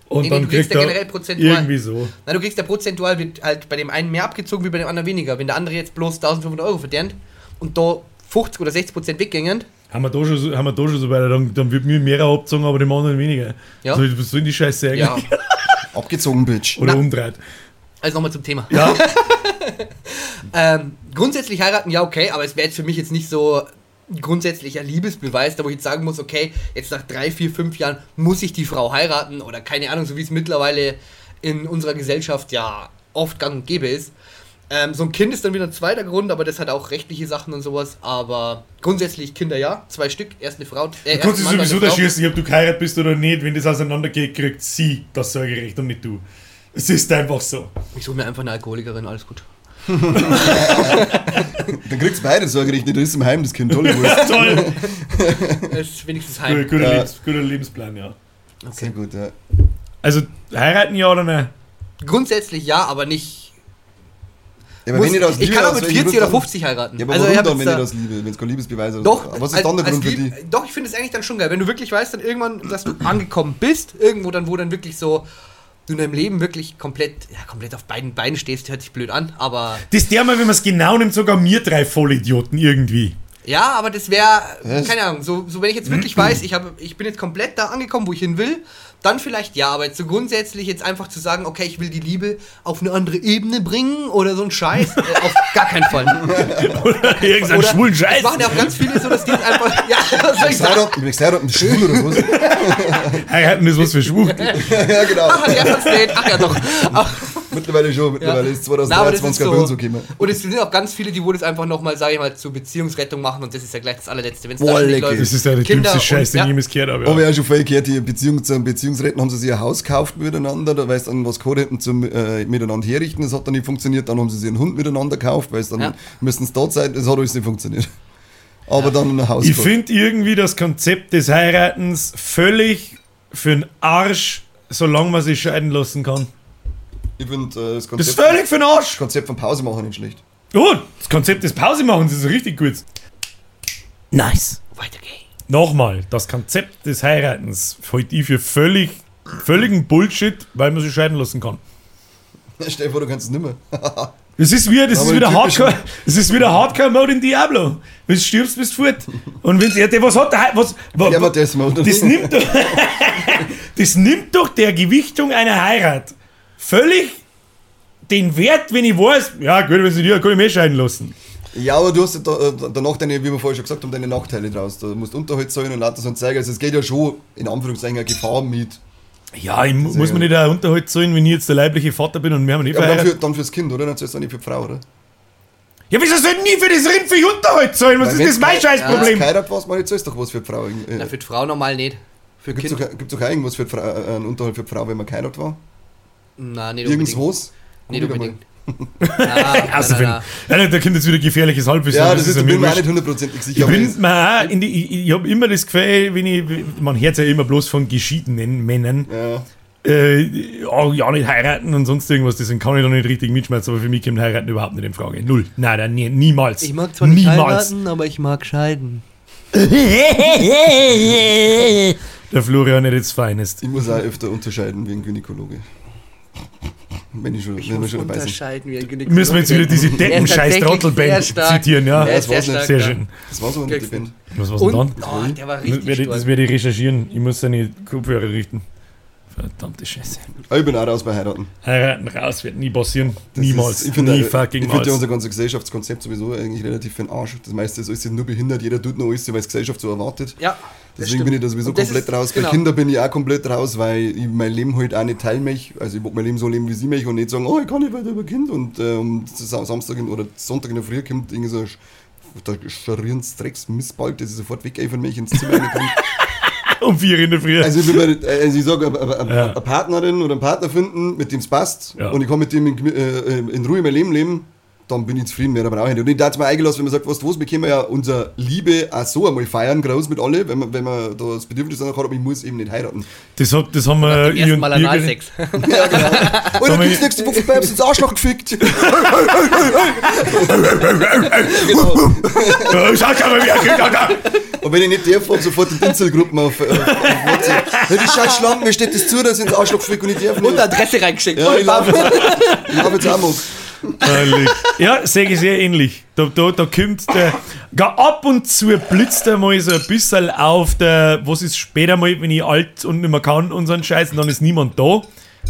Und Nee, dann du kriegst kriegt ja er generell prozentual. irgendwie so. Na, du kriegst ja prozentual wird halt bei dem einen mehr abgezogen wie bei dem anderen weniger. Wenn der andere jetzt bloß 1500 Euro verdient und da 50 oder 60 Prozent weggängen, Haben wir da schon so, haben wir da schon so weiter, dann, dann wird mir mehr abgezogen, aber dem anderen weniger. Ja. So, was soll die Scheiße eigentlich? ja. Abgezogen, Bitch. Oder Na. umdreht. Also nochmal zum Thema. Ja, Ähm, grundsätzlich heiraten, ja, okay, aber es wäre jetzt für mich jetzt nicht so ein grundsätzlicher Liebesbeweis, da wo ich jetzt sagen muss, okay, jetzt nach drei, vier, fünf Jahren muss ich die Frau heiraten oder keine Ahnung, so wie es mittlerweile in unserer Gesellschaft ja oft gang und gäbe ist. Ähm, so ein Kind ist dann wieder ein zweiter Grund, aber das hat auch rechtliche Sachen und sowas. Aber grundsätzlich Kinder ja, zwei Stück, erst eine Frau. Äh, du kannst dich sowieso da schießen, ob du geheiratet bist oder nicht. Wenn das auseinandergeht, kriegt sie das Sorgerecht und nicht du. Es ist einfach so. Ich suche mir einfach eine Alkoholikerin, alles gut. Dann kriegst du beide Sorgerecht nicht, da ist im Heim das Kind. Tolle Wurst. Toll. Das ist wenigstens guter, heim. guter, Ja. Lebens, guter Lebensplan, ja. Sehr gut, ja. Also, heiraten ja oder nicht? Grundsätzlich ja, aber nicht. Ja, aber Muss, wenn ihr das ich Liebe kann auch mit welchem 40 oder Grund dann- 50 heiraten. Ja, aber Also ich warum hab dann, wenn da- ihr das liebe, wenn es kein Liebesbeweis ist? Doch, Aber was ist als- dann der Grund für die? Doch, ich finde es eigentlich dann schon geil, wenn du wirklich weißt, dann irgendwann, dass du angekommen bist, irgendwo dann, wo dann wirklich so du in deinem Leben wirklich komplett, ja, komplett auf beiden Beinen stehst, hört sich blöd an, aber Das der mal, wenn man es genau nimmt, sogar mir drei Vollidioten irgendwie. ja, aber das wäre, keine Ahnung, so, so wenn ich jetzt wirklich weiß, ich, habe, ich bin jetzt komplett da angekommen, wo ich hin will, dann vielleicht ja, aber jetzt so grundsätzlich jetzt einfach zu sagen, okay, ich will die Liebe auf eine andere Ebene bringen oder so ein Scheiß, äh, auf gar keinen Fall. Oder irgendeinen schwulen das Scheiß. machen ja auch ganz viele so, dass die jetzt einfach, ja, was soll ich Ich sagen? heiraten, ich heiraten, schwul oder was? Heiraten ist was für Schwul. ja, genau. Ach, ja, das Date. Ach ja, doch. Ach, Mittlerweile schon, mittlerweile ist 2023 ist ein so. Böen so gekommen. Und es sind auch ganz viele, die wohl das einfach nochmal, sage ich mal, zur Beziehungsrettung machen und das ist ja gleich das allerletzte. Wenn es Boah, da nicht lecker. läuft. Das ist ja der Kinder dümmste Scheiß, und- den ja. ich jemals gehört habe. Aber Ja. ja schon vorher gehört, die Beziehung zum Beziehungsretten haben sie sich ein Haus gekauft miteinander, da sie dann was hätten zum äh, miteinander herrichten, das hat dann nicht funktioniert, dann haben sie sich einen Hund miteinander gekauft, weil es dann Ja. müssen es dort sein, das hat alles nicht funktioniert. Aber dann ein Haus Ich finde irgendwie das Konzept des Heiratens völlig für den Arsch, solange man sich scheiden lassen kann. Ich finde äh, das Das Konzept, ist völlig für den Arsch. Konzept von Pause machen nicht schlecht. Oh, das Konzept des Pausemachens ist richtig gut. Nice. Weiter geht's. Nochmal, das Konzept des Heiratens halte ich für völlig, völligen Bullshit, weil man sich scheiden lassen kann. Stell dir vor, du kannst es nicht mehr. Das ist wieder, das ist wieder Hardcore, das ist wieder Hardcore-Mode in Diablo. Wenn du stirbst, bist du fort. Und wenn der, was hat der, was, wa- Ja, aber das mal. das nimmt doch, das nimmt doch der Gewichtung einer Heirat völlig den Wert, wenn ich weiß, ja gut, wenn sie dir, kann ich mich scheiden lassen. Ja, aber du hast ja da, äh, danach deine, wie wir vorher schon gesagt haben, deine Nachteile draus. Du musst Unterhalt zahlen und lauter so ein Zeug. Also es geht ja schon in Anführungszeichen eine Gefahr mit. Ja, ich, Also, muss ja. man nicht auch Unterhalt zahlen, wenn ich jetzt der leibliche Vater bin und wir haben nicht Ja, aber dann, für, dann fürs Kind, oder? Dann zahlst du auch nicht für die Frau, oder? Ja, wieso soll ich nie für das Rind für Unterhalt zahlen? Was Weil ist das mein wenn's Wenn Scheißproblem? du man, jetzt zahlst doch was für die Frau. Äh, Na, für die Frau normal nicht. Für Gibt es doch, gibt's doch auch irgendwas für die Frau, äh, einen Unterhalt für die Frau, wenn man geheiratet war? Na, nicht unbedingt. Irgendwas? Nicht unbedingt. Ah, Also, na, na, ja, da kommt jetzt wieder gefährliches Halbwissen. Ja, das ist, ja ich bin mir auch nicht hundertprozentig sicher. Ich bin es- mir auch in die, ich, ich habe immer das Gefühl, wenn ich, man hört ja immer bloß von geschiedenen Männern, ja. äh, ja, ja, nicht heiraten und sonst irgendwas, deswegen kann ich da nicht richtig mitschmerzen, aber für mich kommt heiraten überhaupt nicht in Frage. Null. Nein, nein nie, niemals. Ich mag zwar nicht niemals. heiraten, aber ich mag scheiden. Der Florian hat jetzt Feinest. Ich muss auch öfter unterscheiden wie ein Gynäkologe. Wenn, ich schon, Ich wenn wir muss schon dabei sind. ein Gynäkologe. Müssen wir jetzt wieder diese ist Deppenscheiß tatsächlich sehr Trottelband stark. zitieren, ja? Das sehr war's nicht. Sehr schön. Das war so Kriegst- Band. Was war's Und, denn dann? oh, der war Das richtig werde, ich- das werde ich recherchieren. Ich muss seine Kopfhörer richten. Verdammte Scheiße. Aber ich bin auch raus bei heiraten. Heiraten raus wird nie passieren. Das Niemals. Ist, ich finde, nie ich fucking finde unser ganzes Gesellschaftskonzept sowieso eigentlich relativ für den Arsch. Das meiste ist alles nur behindert. Jeder tut nur alles, weil es die Gesellschaft so erwartet. Ja, Deswegen bin ich da sowieso komplett ist- raus. genau. Bei Kindern bin ich auch komplett raus, weil ich mein Leben halt auch nicht teilen möchte. Also ich will mein Leben so leben, wie sie mich und nicht sagen, oh, ich kann nicht weiter über Kind. Und ähm, Sa- Samstag in, oder Sonntag in der Früh kommt irgendwie so ein Sch- der scharierens Drecks Missbalg, dass ich sofort weg von mich ins Zimmer reinkomme. Um vier in der Früh. Also, wenn man, also ich sage, eine, Partnerin oder einen Partner finden, mit dem es passt. Und ich kann mit dem in, äh, in Ruhe mein Leben leben, dann bin ich zufrieden, mehr brauche ich nicht. Und ich darf mir eingelassen, wenn man sagt, was du was, wir können ja unsere Liebe auch so einmal feiern, groß mit alle, wenn man, wenn man da das Bedürfnis danach hat, aber ich muss eben nicht heiraten. Das, hat, das haben wir. Ich Mal Analsex. Ja, genau. Und dann gibt's nächste Woche Babs ins Arschloch gefickt. Und wenn ich nicht darf, hab sofort die Inselgruppen auf, auf, auf WhatsApp. Ja, die scheiß Schlampen, mir steht das zu, dass ich ins Arschloch gefickt und ich darf nicht. Und Adresse reingeschickt. ja, ich laufe ich lauf jetzt auch mal. Ja, sehe ich sehr ähnlich. Da, da, da kommt der. Ab und zu blitzt er mal so ein bisschen auf der. Was ist später mal, wenn ich alt und nicht mehr kann und so einen Scheiß, und dann ist niemand da.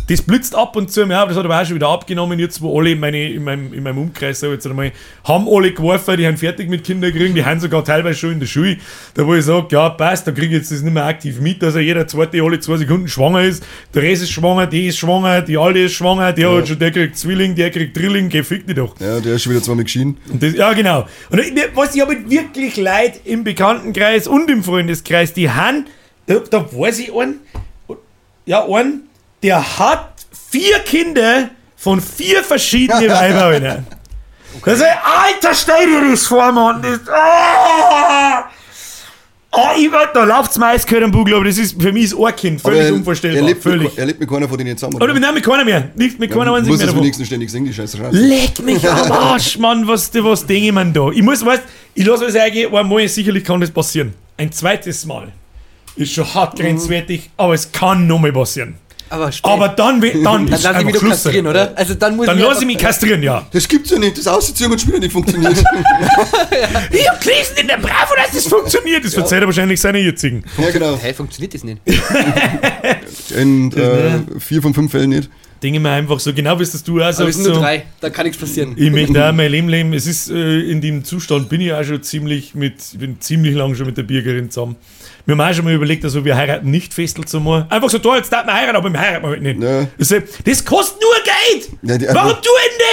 Das blitzt ab und zu mir auf, das hat aber auch schon wieder abgenommen, jetzt wo alle in, meine, in, meinem, in meinem Umkreis, sag ich jetzt einmal, haben alle geworfen, die haben fertig mit Kindern kriegen, die haben sogar teilweise schon in der Schule, da wo ich sage, ja passt, da kriege ich jetzt das nicht mehr aktiv mit, dass er jeder zweite alle zwei Sekunden schwanger ist, der Rest ist schwanger, die ist schwanger, die alte ist schwanger, der hat schon, der kriegt Zwilling, der kriegt Drilling, geh fick dich doch. Ja, der ist schon wieder zweimal geschieden. Das, ja, genau. Und was ich habe wirklich Leid im Bekanntenkreis und im Freundeskreis, die haben, da, da weiß ich einen, ja, einen, der hat vier Kinder von vier verschiedenen Weibern. Alter. Das ist, Alter, stell dir das vor, Mann. Das, ah! Ah, ich, da läuft's mir eiskalt am Bugel, aber das ist für mich das Ohrkind völlig er, unvorstellbar. Er lebt, völlig. Mit, er lebt mit keiner von denen zusammen. Oder mit, nein, mit keiner mehr. Nicht mit keiner einzigen muss mehr das davon. wenigstens ständig singen, die scheiße Scheiße. Leck mich am Arsch, Mann, was, was denke ich mir da? Ich muss, weißt, ich lasse es eingehen, einmal sicherlich kann das passieren. Ein zweites Mal ist schon hart grenzwertig, aber es kann nochmal passieren. Aber, Aber dann, dann dann ist lass ich mich Schluss. kastrieren, oder? Also dann muss Dann ich lass ich mich kastrieren, ja. Das gibt's ja nicht, das Ausziehen und Spielen nicht funktioniert. Ich hab gelesen in der Bravo, dass das funktioniert. Das verzeiht er wahrscheinlich seine jetzigen. ja, genau. Hey, funktioniert das nicht? In äh, vier von fünf Fällen nicht. Denke mir einfach so, genau wie es das du auch Aber es sagst. sind nur So, drei, da kann nichts passieren. ich möchte auch mein Leben leben. Es ist äh, in dem Zustand, bin ich auch schon ziemlich mit, ich bin ziemlich lang schon mit der Birgerin zusammen. Wir haben auch schon mal überlegt, also wir heiraten nicht festel zusammen. Einfach so, da, jetzt darf man heiraten, aber wir heiraten halt nicht. Ja. Das, äh, das kostet nur Geld! Ja, die- Warum tun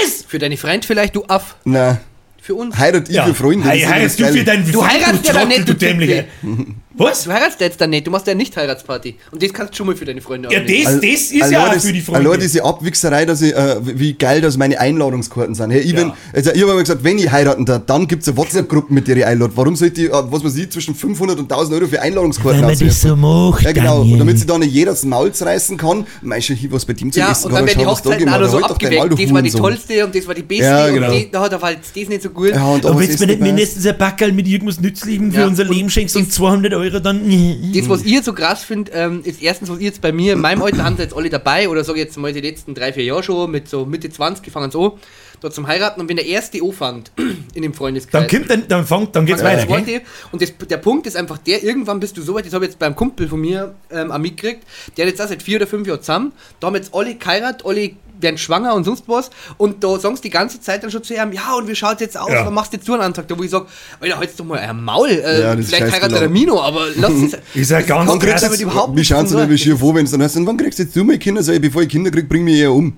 das? Für deine Freund vielleicht, du Aff. Nein. Für uns. Heirat ich für Freunde. heiratst das du für Geile. deinen Du heiratst ja dann nicht, du du Dämliche. Was? Du heiratst jetzt dann nicht, du machst ja nicht Heiratsparty. Und das kannst du schon mal für deine Freunde Ja, das, das ist allein ja auch das- für die Freunde. Allein diese Abwichserei, dass ich, äh, wie geil, dass meine Einladungskarten sind. Hey, ich, Ja. bin, also ich habe immer gesagt, wenn ich heiraten darf, dann gibt es eine WhatsApp-Gruppe, mit der ich einlade. Warum sollte ich, äh, was man sieht, zwischen 500 und 1000 Euro für Einladungskarten auswerfen? macht, Ja, genau. Und damit sich da nicht jeder das Maul reißen kann, meinst du, hier was bei dem zu ja, essen und dann werden die Hochzeiten auch noch so Halt abgeweckt. du Das war die tollste und das war die beste Ja, genau. und die, da hat er halt das nicht so gut. Ja, und Aber was jetzt, ist wenn nicht mindestens ein Backerl mit irgendwas Nützlichem für Ja, unser Leben schenkst und das- 200 Euro, dann. Das, was ihr so krass findet, ähm, ist erstens, was ihr jetzt bei mir, in meinem Alter, haben sie jetzt alle dabei, oder sage ich jetzt mal die letzten drei, vier Jahre schon, mit so Mitte 20 fangen sie an, da zum Heiraten. Und wenn der erste anfängt, in dem Freundeskreis, Dann kommt dann, dann fängt, dann geht's weiter, an. Und das, der Punkt ist einfach der, irgendwann bist du so weit, das habe ich jetzt beim Kumpel von mir ähm, auch mitgekriegt, der hat jetzt auch seit vier oder fünf Jahren zusammen, da haben jetzt alle geheiratet, alle werden schwanger und sonst was und da sagen sie die ganze Zeit dann schon zu ihm, ja und wie schaut jetzt aus, Ja. was machst du jetzt du einen Antrag, da wo ich sage, Alter, halt's doch mal ein Maul, äh, Ja, vielleicht heiratet der genau. Mino, aber lass es... Ist ja ganz Wann kriegst du damit überhaupt wie schauen zu sie denn wie tun. schier vor, wenn es dann heißt, und wann kriegst du jetzt du mal Kinder? Sag ich, bevor ich Kinder krieg, bring mich eher um.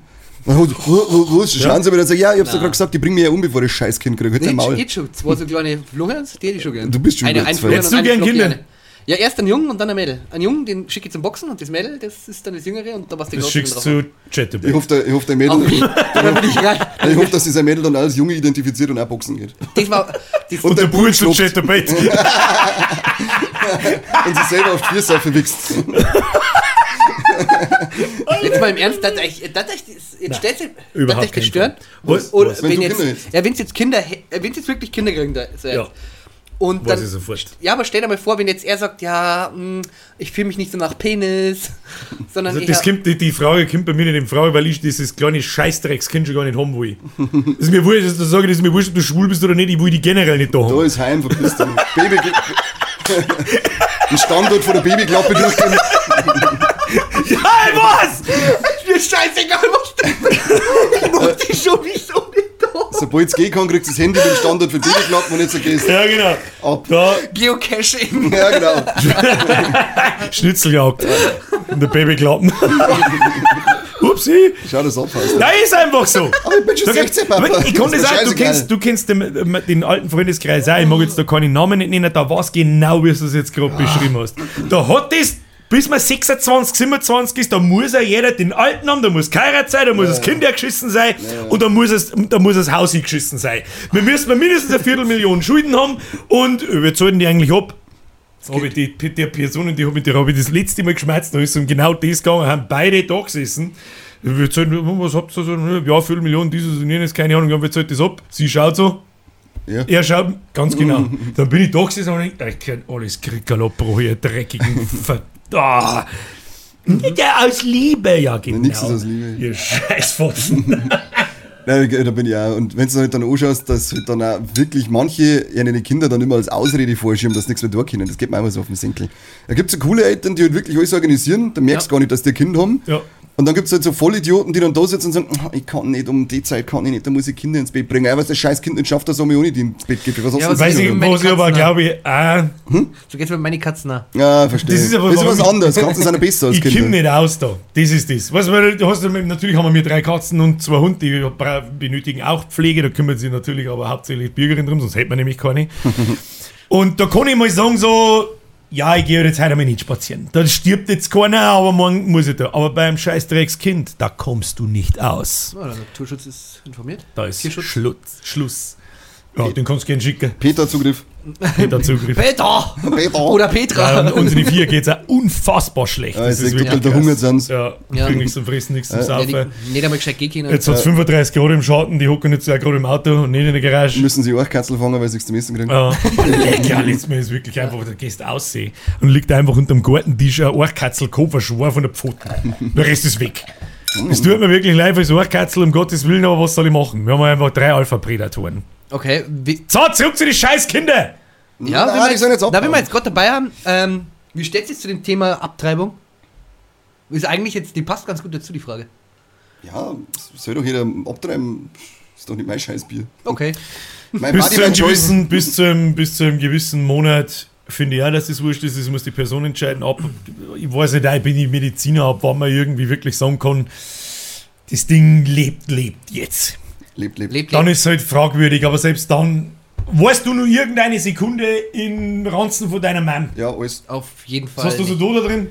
Schauen sie aber dann sagen, ja, ich hab's doch gerade gesagt, ich bring mich eher um, bevor ich scheiß Kind krieg. Halt Jetzt, Maul. jetzt schon, zwei so kleine Florians, die hätte ich schon gern. Du bist schon eine, wieder ein du gern Kinder? Ja, erst ein Jungen und dann ein Mädel. Ein Jungen, den schicke ich zum Boxen und das Mädel, das ist dann das Jüngere und da was die Das schickst du hat. Ich hoffe, der, ich hoffe, der Mädel, ich ich hoffe, dass dieser Mädel dann als Junge identifiziert und auch boxen geht. Das war, das, Und Und der der Bull zu. Chatterbait. Und sich selber auf die Füße verwichst. jetzt mal im Ernst, dass euch, dass euch das, jetzt stellt sich, dass überhaupt euch das keinen stört. Was? Oder? Wenn wenn du jetzt, ja, wenn jetzt Kinder, äh, wenn jetzt wirklich Kinder kriegen da seid. Ja. Und Weiß dann, ja, aber stell dir mal vor, wenn jetzt er sagt, ja, mh, ich fühle mich nicht so nach Penis, sondern Also das kommt, die, die Frage kommt bei mir nicht in Frage, weil ich dieses kleine Scheißdreckskind schon gar nicht haben will. Das ist mir wurscht, dass du sagst, das ist mir wurscht, ob du schwul bist oder nicht, ich will die generell nicht da Da haben. ist Heim, verpiss dich. Baby. Den Standort von der Babyklappe durchgehen. Ja, was? mir scheißegal, was du Ich muss die schon wieso nicht da. Sobald es gehen kann, kriegst du das Handy mit dem Standort für Babyklappen und jetzt so gehst. Ja, genau. Ab. Da, Geocaching. Ja, genau. Schnitzeljagd. Und der Babyklappen. Upsi. Schau das ab. Heißt. Nein, ist einfach so. Aber ich bin schon Da 16, gibt's- Papa. Ich kann Das das auch, du kennst, du kennst den, den alten Freundeskreis auch, ich mag jetzt da keine Namen nicht nennen, da weiß genau, wie du es jetzt gerade beschrieben hast. Da hat das, bis man 26, 27 ist, da muss ja jeder den Alten haben, da muss geheiratet sein, da muss das Kind ja geschissen sein und da muss, es, da muss das Haus geschissen sein. Wir müssen mindestens eine Viertelmillion Schulden haben und äh, wir zahlen die eigentlich ab. Habe ich die, die Personen, die habe ich, die habe ich das letzte Mal geschmerzt, da ist es um genau das gegangen, haben beide da gesessen. Wir zahlen, was habt ihr so? Ja, Viertelmillion, dieses und jenes, keine Ahnung, ja, wer zahlt das ab? Sie schaut so, Ja. er schaut, ganz genau. Dann bin ich da gesessen und ich, ich kann alles Krickerlopro, ihr dreckigen Ah. Ja, aus Liebe, ja, genau. Nix ist aus Liebe. Ihr Scheißfotzen. Nein, da bin ich auch. Und wenn du halt dann anschaust, dass halt dann auch wirklich manche ihre Kinder dann immer als Ausrede vorschirmen, dass sie nichts mehr tun können. Das geht mir immer so auf den Senkel. Da gibt es so coole Eltern, die halt wirklich alles organisieren, da merkst du Ja. gar nicht, dass die ein Kind haben. Ja. Und dann gibt es halt so Vollidioten, die dann da sitzen und sagen, "Ah, ich kann nicht, um die Zeit kann ich nicht, da muss ich Kinder ins Bett bringen. Was das scheiß Kind nicht schafft, das soll ich auch nicht ins Bett geben. Was hast Ja, du was Weiß ich, was ich aber glaube ich auch, So geht's mit meinen Katzen auch. Ja, verstehe. Das ist aber das ist was ich- anderes. Katzen sind besser als ich komme Kinder. nicht aus da. Das ist das. Was, weil, du hast, mit- natürlich haben wir mir drei Katzen und zwei Hunde, die benötigen auch Pflege. Da kümmert sich natürlich aber hauptsächlich die Bürgerin drum, sonst hätte man nämlich keine. und da kann ich mal sagen, so, ja, ich gehe jetzt heute mal nicht spazieren. Da stirbt jetzt keiner, aber morgen muss ich da. Aber beim Scheißdreckskind, da kommst du nicht aus. Der Naturschutz ist informiert. Da ist Tierschutz. Schluss. Ja, den kannst du gerne schicken. Peter-Zugriff. Peter Zugriff. Peter! Peter. Oder Ja, Petra! und unsere vier geht es auch unfassbar schlecht. Ja, das jetzt ist wirklich der krass. Hunger sind. Ja, Ja. kriegen nichts zum Fressen, nichts zum ja, die, Saufen. nicht einmal gescheit gehen können. Jetzt hat es 35 Grad im Schatten, die hocken jetzt auch gerade im Auto und nicht in der Garage. Müssen sie auch Katzel fangen, weil sie es zum Essen kriegen. Ja, lecker, letztes Mal ist wirklich einfach, der Gäste aussehen und liegt einfach unterm Gartentisch ein Orchkatzel verschworen von der Pfoten. Der Rest ist weg. Es tut mir wirklich leid als Orchkatzel, um Gottes Willen, aber was soll ich machen? Wir haben einfach drei Alpha-Predatoren. Okay, wie, So, zurück zu den Scheißkinder! ja, Nein, wenn, die wir sind jetzt, jetzt na, wenn abgehauen. wir jetzt gerade dabei haben, ähm, wie steht es jetzt zu dem Thema Abtreibung? Ist eigentlich jetzt, die passt ganz gut dazu, die Frage. Ja, soll doch jeder abtreiben. Ist doch nicht mein Scheißbier. Okay. Mein Bis Body, zu, einem mein Choice. gewissen, bis, zu einem, bis zu einem gewissen Monat finde ich auch, dass das wurscht ist. Das muss die Person entscheiden. Ab, ich weiß nicht, ich bin nicht Mediziner, ab wann man irgendwie wirklich sagen kann, das Ding lebt, lebt jetzt. Lebt, lebt. Lebt, Dann lebt. ist es halt fragwürdig, aber selbst dann weißt du nur irgendeine Sekunde in Ranzen von deiner Mom. Ja, alles. Auf jeden Was Fall. hast du so da drin?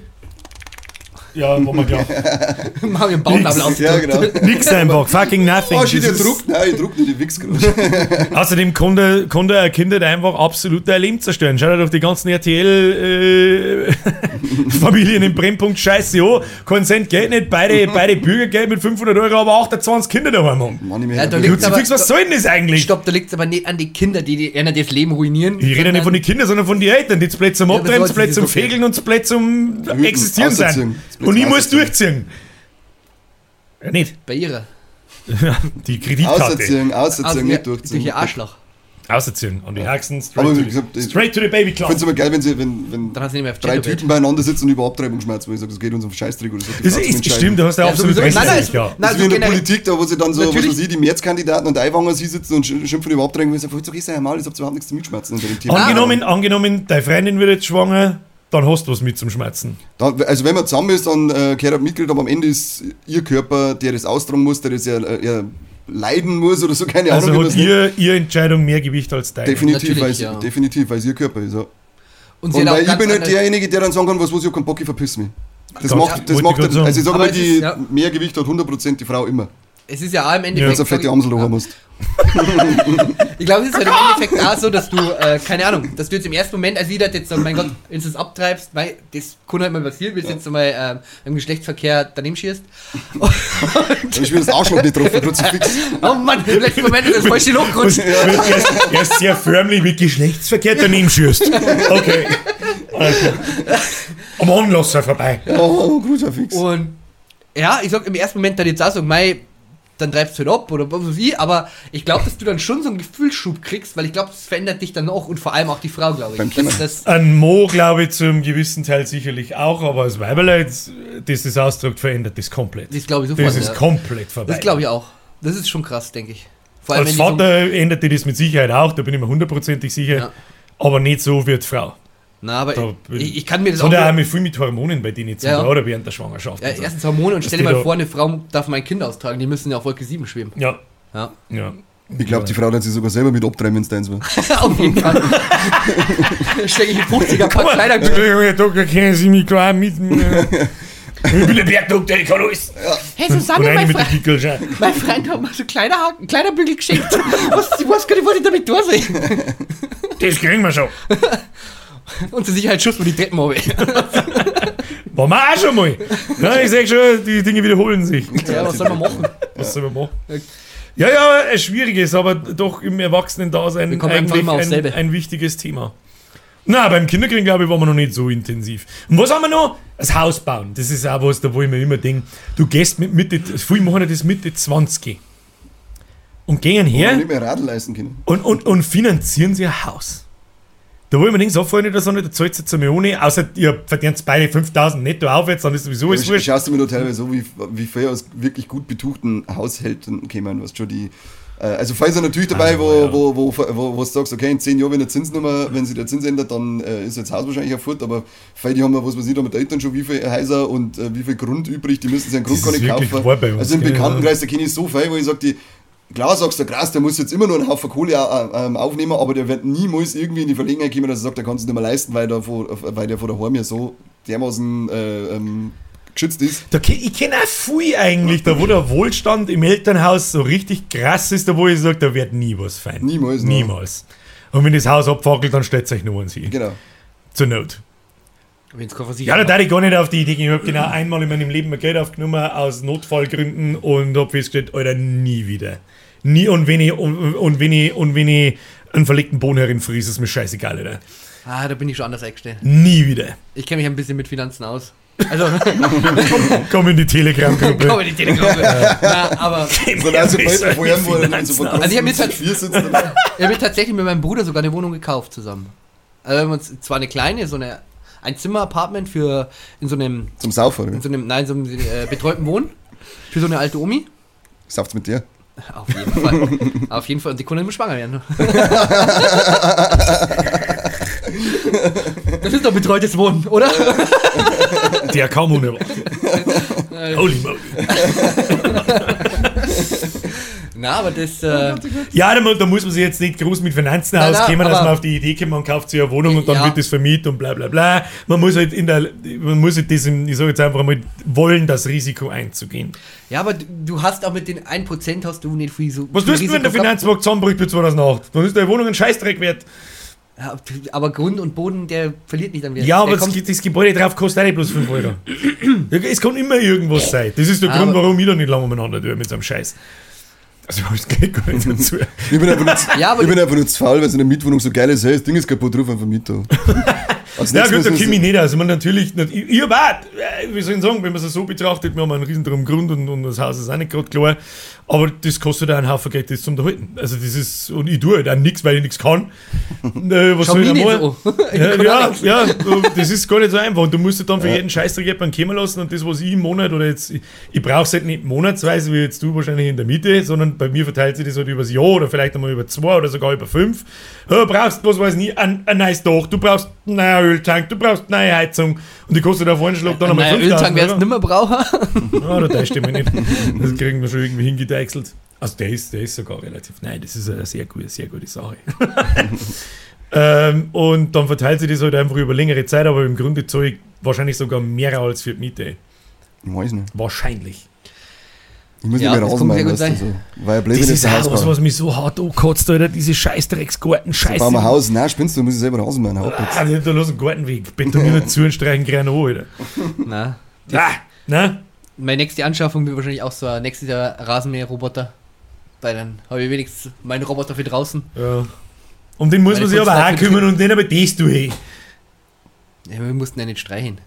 Ja, mir klar. Machen wir einen Bauchnabel auf. Ja, genau. Nix einfach, fucking nothing. Oh, shit, der Das ist- druckt. Nein, ich druck nicht, ich wichs gerade. Außerdem kann der, kann der Kind halt einfach absolut dein Leben zerstören. Schau dir doch die ganzen RTL-Familien im Brennpunkt Scheiße an. Kein Cent Geld nicht, beide, beide Bürgergeld mit 500 Euro, aber 28 Kinder daheim haben. Mann, ich Ja, da Kruzifix, was soll denn das eigentlich? Stopp, da liegt es aber nicht an die Kinder, die, die einer das Leben ruinieren. Ich rede nicht von den Kindern, sondern von den Eltern, die das Blöd zum Ja, Abtreiben, ist zum. Fegeln und Blöd zum Existieren ausziehen. Und ich muss durchziehen. Ja, nicht. Bei ihrer. Die Kreditkarte. Ausziehen, ausziehen, Also, ja, nicht durch durchziehen. ihr Arschloch. Ausziehen. An die Haxen, Aber straight, to, gesagt, the, ich- straight to the baby Ich club. finde es immer geil, wenn, sie, wenn, wenn sie drei. Typen beieinander sitzen und über Abtreibung schmerzen, wo ich sage, das geht uns um Scheißdreck oder so. Das ist, entscheiden. stimmt, da hast du Ja, absolut recht. Nein, nein, ja. Nein, Das ist also wie in der Politik, da wo sie dann so, was weiß ich, die Märzkandidaten und Eiwanger sie sitzen und sch- schimpfen über Abtreibung und sagen, doch ist ja mal, ich hab überhaupt nichts zu mitschmerzen unter dem Thema. Angenommen, angenommen, deine Freundin wird jetzt schwanger, dann hast du was mit zum Schmerzen. Da, also wenn man zusammen ist, dann äh, gehört er Mitglied, aber am Ende ist ihr Körper, der das austragen muss, der das ja, äh, ja leiden muss oder so, keine Also Ahnung. man hat das ihr, ihre Entscheidung mehr Gewicht als deine. definitiv, weil es ja. definitiv, weil es ihr Körper ist. Ja. Und Und weil ich bin nicht andere- derjenige, der dann sagen kann, was, was ich hab keinen Bock, ich verpiss mich. Das Ja, macht, das macht ich sagen. also ich sage mal, die ist, ja. Mehrgewicht hat 100% die Frau immer. Es ist ja auch im Wenn Endeffekt. du eine fette Amsel haben musst. Ich glaube, es ist halt im Endeffekt auch so, dass du, äh, keine Ahnung, dass du jetzt im ersten Moment, als jeder jetzt so, mein Gott, wenn du es abtreibst, weil das kann halt mal passieren, wenn du jetzt mal ähm, im Geschlechtsverkehr daneben schießt. Ist mir das Arschloch nicht drauf, Kruzifix. Oh Mann, im letzten Moment ist das falsche Loch gerutscht. Er ist, sehr förmlich mit Geschlechtsverkehr daneben schießt. Okay. Also, am Anlasser vorbei. Oh, Kruzifix. Und ja, ich sag im ersten Moment dann jetzt auch so, mei, dann treibst du halt ab oder was weiß ich, aber ich glaube, dass du dann schon so einen Gefühlsschub kriegst, weil ich glaube, das verändert dich dann auch und vor allem auch die Frau, glaube ich. Das, das, Ein Mo, glaube ich, zum gewissen Teil sicherlich auch, aber als Weiberleid, das das ausdrückt, verändert das komplett. das glaube ich sofort. Das ist ja. komplett vorbei. Das glaube ich auch. Das ist schon krass, denke ich. Vor allem, Als wenn die so- Vater änderte das mit Sicherheit auch, da bin ich mir hundertprozentig sicher. Ja. Aber nicht so wie die Frau. Na, aber Da ich, ich kann mir das auch. mit viel mit Hormonen bei denen zu Ja, oder während der Schwangerschaft. ja, und so. erstens Hormone und stell dir mal vor, eine Frau darf mein Kind austragen, die müssen ja auf Wolke 7 schweben. ja, Ja. ja. Ich glaube, die Frau hat sich sogar selber mit abtreiben, wenn es deins war. auf jeden Fall. Stecke ich in 50er Pack Kleider. Herr Doktor, kennen Sie mich klar mit mir? Ich bin der Bergdoktor, ich kann alles. Hey Und Susanne, mein, mit Fre Kickelschein. mein Freund hat mir so Kleiderhaken, Kleiderbügel geschenkt. Was, ich weiß gar nicht, was ich damit tun soll. Das kriegen wir schon. Und zur Sicherheit Schuss mit die Treppen runter. Waren wir auch schon mal. Ja, ich sag schon, die Dinge wiederholen sich. Ja, was soll man machen? Was soll man machen? Ja, ja, ein schwieriges, aber doch im Erwachsenen-Dasein eigentlich ein, ein wichtiges Thema. Na, beim Kinderkriegen, glaube ich, waren wir noch nicht so intensiv. Und was haben wir noch? Das Haus bauen. Das ist auch was, da wo ich mir immer denke, du gehst mit Mitte, viele machen das Mitte 20 und gehen her nicht mehr Radl leisten können. und, und, und finanzieren sie ein Haus. Da wo ich mir denke, so vorher nicht, so nicht, da zahlt ihr jetzt einmal ohne, außer ihr verdient beide 5000 netto aufwärts, dann ist sowieso alles Ich wurscht. schaust du mir nur teilweise so, wie, wie viel aus wirklich gut betuchten Haushalten kämen, was schon die. äh, Also Fall sind natürlich dabei, Ah, wo, ja. wo, wo, wo, wo du sagst, okay, in 10 Jahren, wenn der Zinsnummer, wenn sich der Zins ändert, dann äh, ist jetzt das Haus wahrscheinlich erfurt, aber Fall, die haben ja, was weiß ich, da mit den Eltern schon wie viele Häuser und äh, wie viel Grund übrig, die müssen sich einen Grund Das gar nicht kaufen. uns, also im Bekanntenkreis, da kenne ich so viel, wo ich sage, die, klar sagst du, krass, der muss jetzt immer nur einen Haufen Kohle äh, ähm, aufnehmen, aber der wird niemals irgendwie in die Verlegenheit kommen, dass er sagt, er kann es nicht mehr leisten, weil der von, weil der von daheim ja so dermaßen äh, ähm, geschützt ist. Da, ich kenne auch viel eigentlich, da wo der Wohlstand im Elternhaus so richtig krass ist, da wo ich sage, da wird nie was fein. Niemals, ne? Niemals. Und wenn das Haus abfackelt, dann stellt euch nur an sie. Genau. Zur Not. Wenn's Ja, da darf ich gar nicht auf die Idee gehen. Ich habe genau einmal in meinem Leben ein Geld aufgenommen aus Notfallgründen und habe festgestellt, Alter, nie wieder. Nie und wenn ich, und, und wenn ich, und wenn ich einen verlegten Boden herinfriese, ist mir scheißegal, Alter. Ah, da bin ich schon anders eingestellt. Nie wieder. Ich kenne mich ein bisschen mit Finanzen aus. Also, Komm in die Telegram-Gruppe. komm in die Telegram. Na, aber So, also vorher? Also ich hab jetzt halt- vier sitzen dabei. ich habe mir tatsächlich mit meinem Bruder sogar eine Wohnung gekauft zusammen. Also wir haben uns zwar eine kleine, so eine ein Zimmer-Apartment für in so einem, Zum Saufen, in oder? so einem, nein, so einem äh, betreuten Wohnen für so eine alte Omi. Sauft's mit dir? Auf jeden Fall. Auf jeden Fall. Und die nicht mehr schwanger werden. Das ist doch betreutes Wohnen, oder? Der kaum ohne Holy moly. Na, aber das. Äh, Ja, da, da muss man sich jetzt nicht groß mit Finanzen Nein, nein, auskennen, dass aber- man auf die Idee kommt, man kauft sich eine Wohnung und dann Ja. wird das vermietet und bla bla bla. Man muss halt in der, man muss halt diesem, ich sage jetzt einfach mal, wollen, das Risiko einzugehen. ja, aber du, hast auch mit den 1% hast du nicht viel so. Was tust du, wenn der. Finanzmarkt zusammenbricht bis 2008? Dann ist deine Wohnung ein Scheißdreck wert. Ja, aber Grund und Boden, der verliert nicht an Wert. Ja, aber das, kommt, das Gebäude drauf kostet auch nicht bloß 5 Euro. Es kann immer irgendwas sein. Das ist der Aber- Grund, warum ich da nicht lange umeinander tue mit so einem Scheiß. Also, das geht gar nicht dazu. Ich bin einfach nur, zu- Ja, aber ich bin die- einfach nur zu faul, weil so eine Mietwohnung so geil ist. Hey, das Ding ist kaputt, ruf einfach mit. Als Ja gut, ich wir- nicht. Ich meine, natürlich, nicht- ich, ich hab auch, äh, wie soll ich sagen, wenn man es so betrachtet, wir haben einen riesen drum Grund und, und das Haus ist auch nicht gerade klar, aber das kostet einen Haufen Geld, das zum Unterhalten. Also das ist, und ich tue halt auch nichts, weil ich nichts kann. äh, was Schau soll ich machen? Ja, ja, ja, das ist gar nicht so einfach. Und du musst dann für jeden Scheißdreck jemanden kommen lassen und das, was ich im Monat oder jetzt, ich, ich brauche es halt nicht monatsweise, wie jetzt du wahrscheinlich in der Miete, sondern bei mir verteilt sich das halt über das Jahr oder vielleicht einmal über zwei oder sogar über fünf. Du brauchst, was weiß ich, ein, ein neues Dach, du brauchst neuen Öltank, du brauchst eine neue Heizung und die kostet auf einen Schlag dann einmal Naja, 5000 Öltank wärst Euro. du nimmer brauchen. Ja, da täuscht mich nicht. Das kriegen wir schon irgendwie hingedeichselt. Also der ist, der ist sogar relativ, nein, das ist eine sehr gute, sehr gute Sache. Ähm, und dann verteilt sich das halt einfach über längere Zeit, aber im Grunde zahle ich wahrscheinlich sogar mehr als für die Miete. Ich weiß nicht. Wahrscheinlich. Ich muss Ja, ja, das raus kann machen, sehr gut weißt du, sein. so. Weil blöd, Das ist auch Haus was, bauen. was mich so hart ankotzt, Alter. Diese Scheißdrecksgarten, Scheiße. Bauen wir ein Haus. Nein, spinnst du, muss ich selber raus machen. Hauptplatz. Ah, da los einen Garten weg. Betonieren zu und streichen gerne an, Alter. Na. Ah, ne? Meine nächste Anschaffung wird wahrscheinlich auch so ein nächstes Jahr Rasenmäher-Roboter. Weil dann habe ich wenigstens meinen Roboter für draußen. Ja. Um den muss Meine man sich aber auch kümmern und den aber das du eh. Ja, wir mussten ja nicht streichen.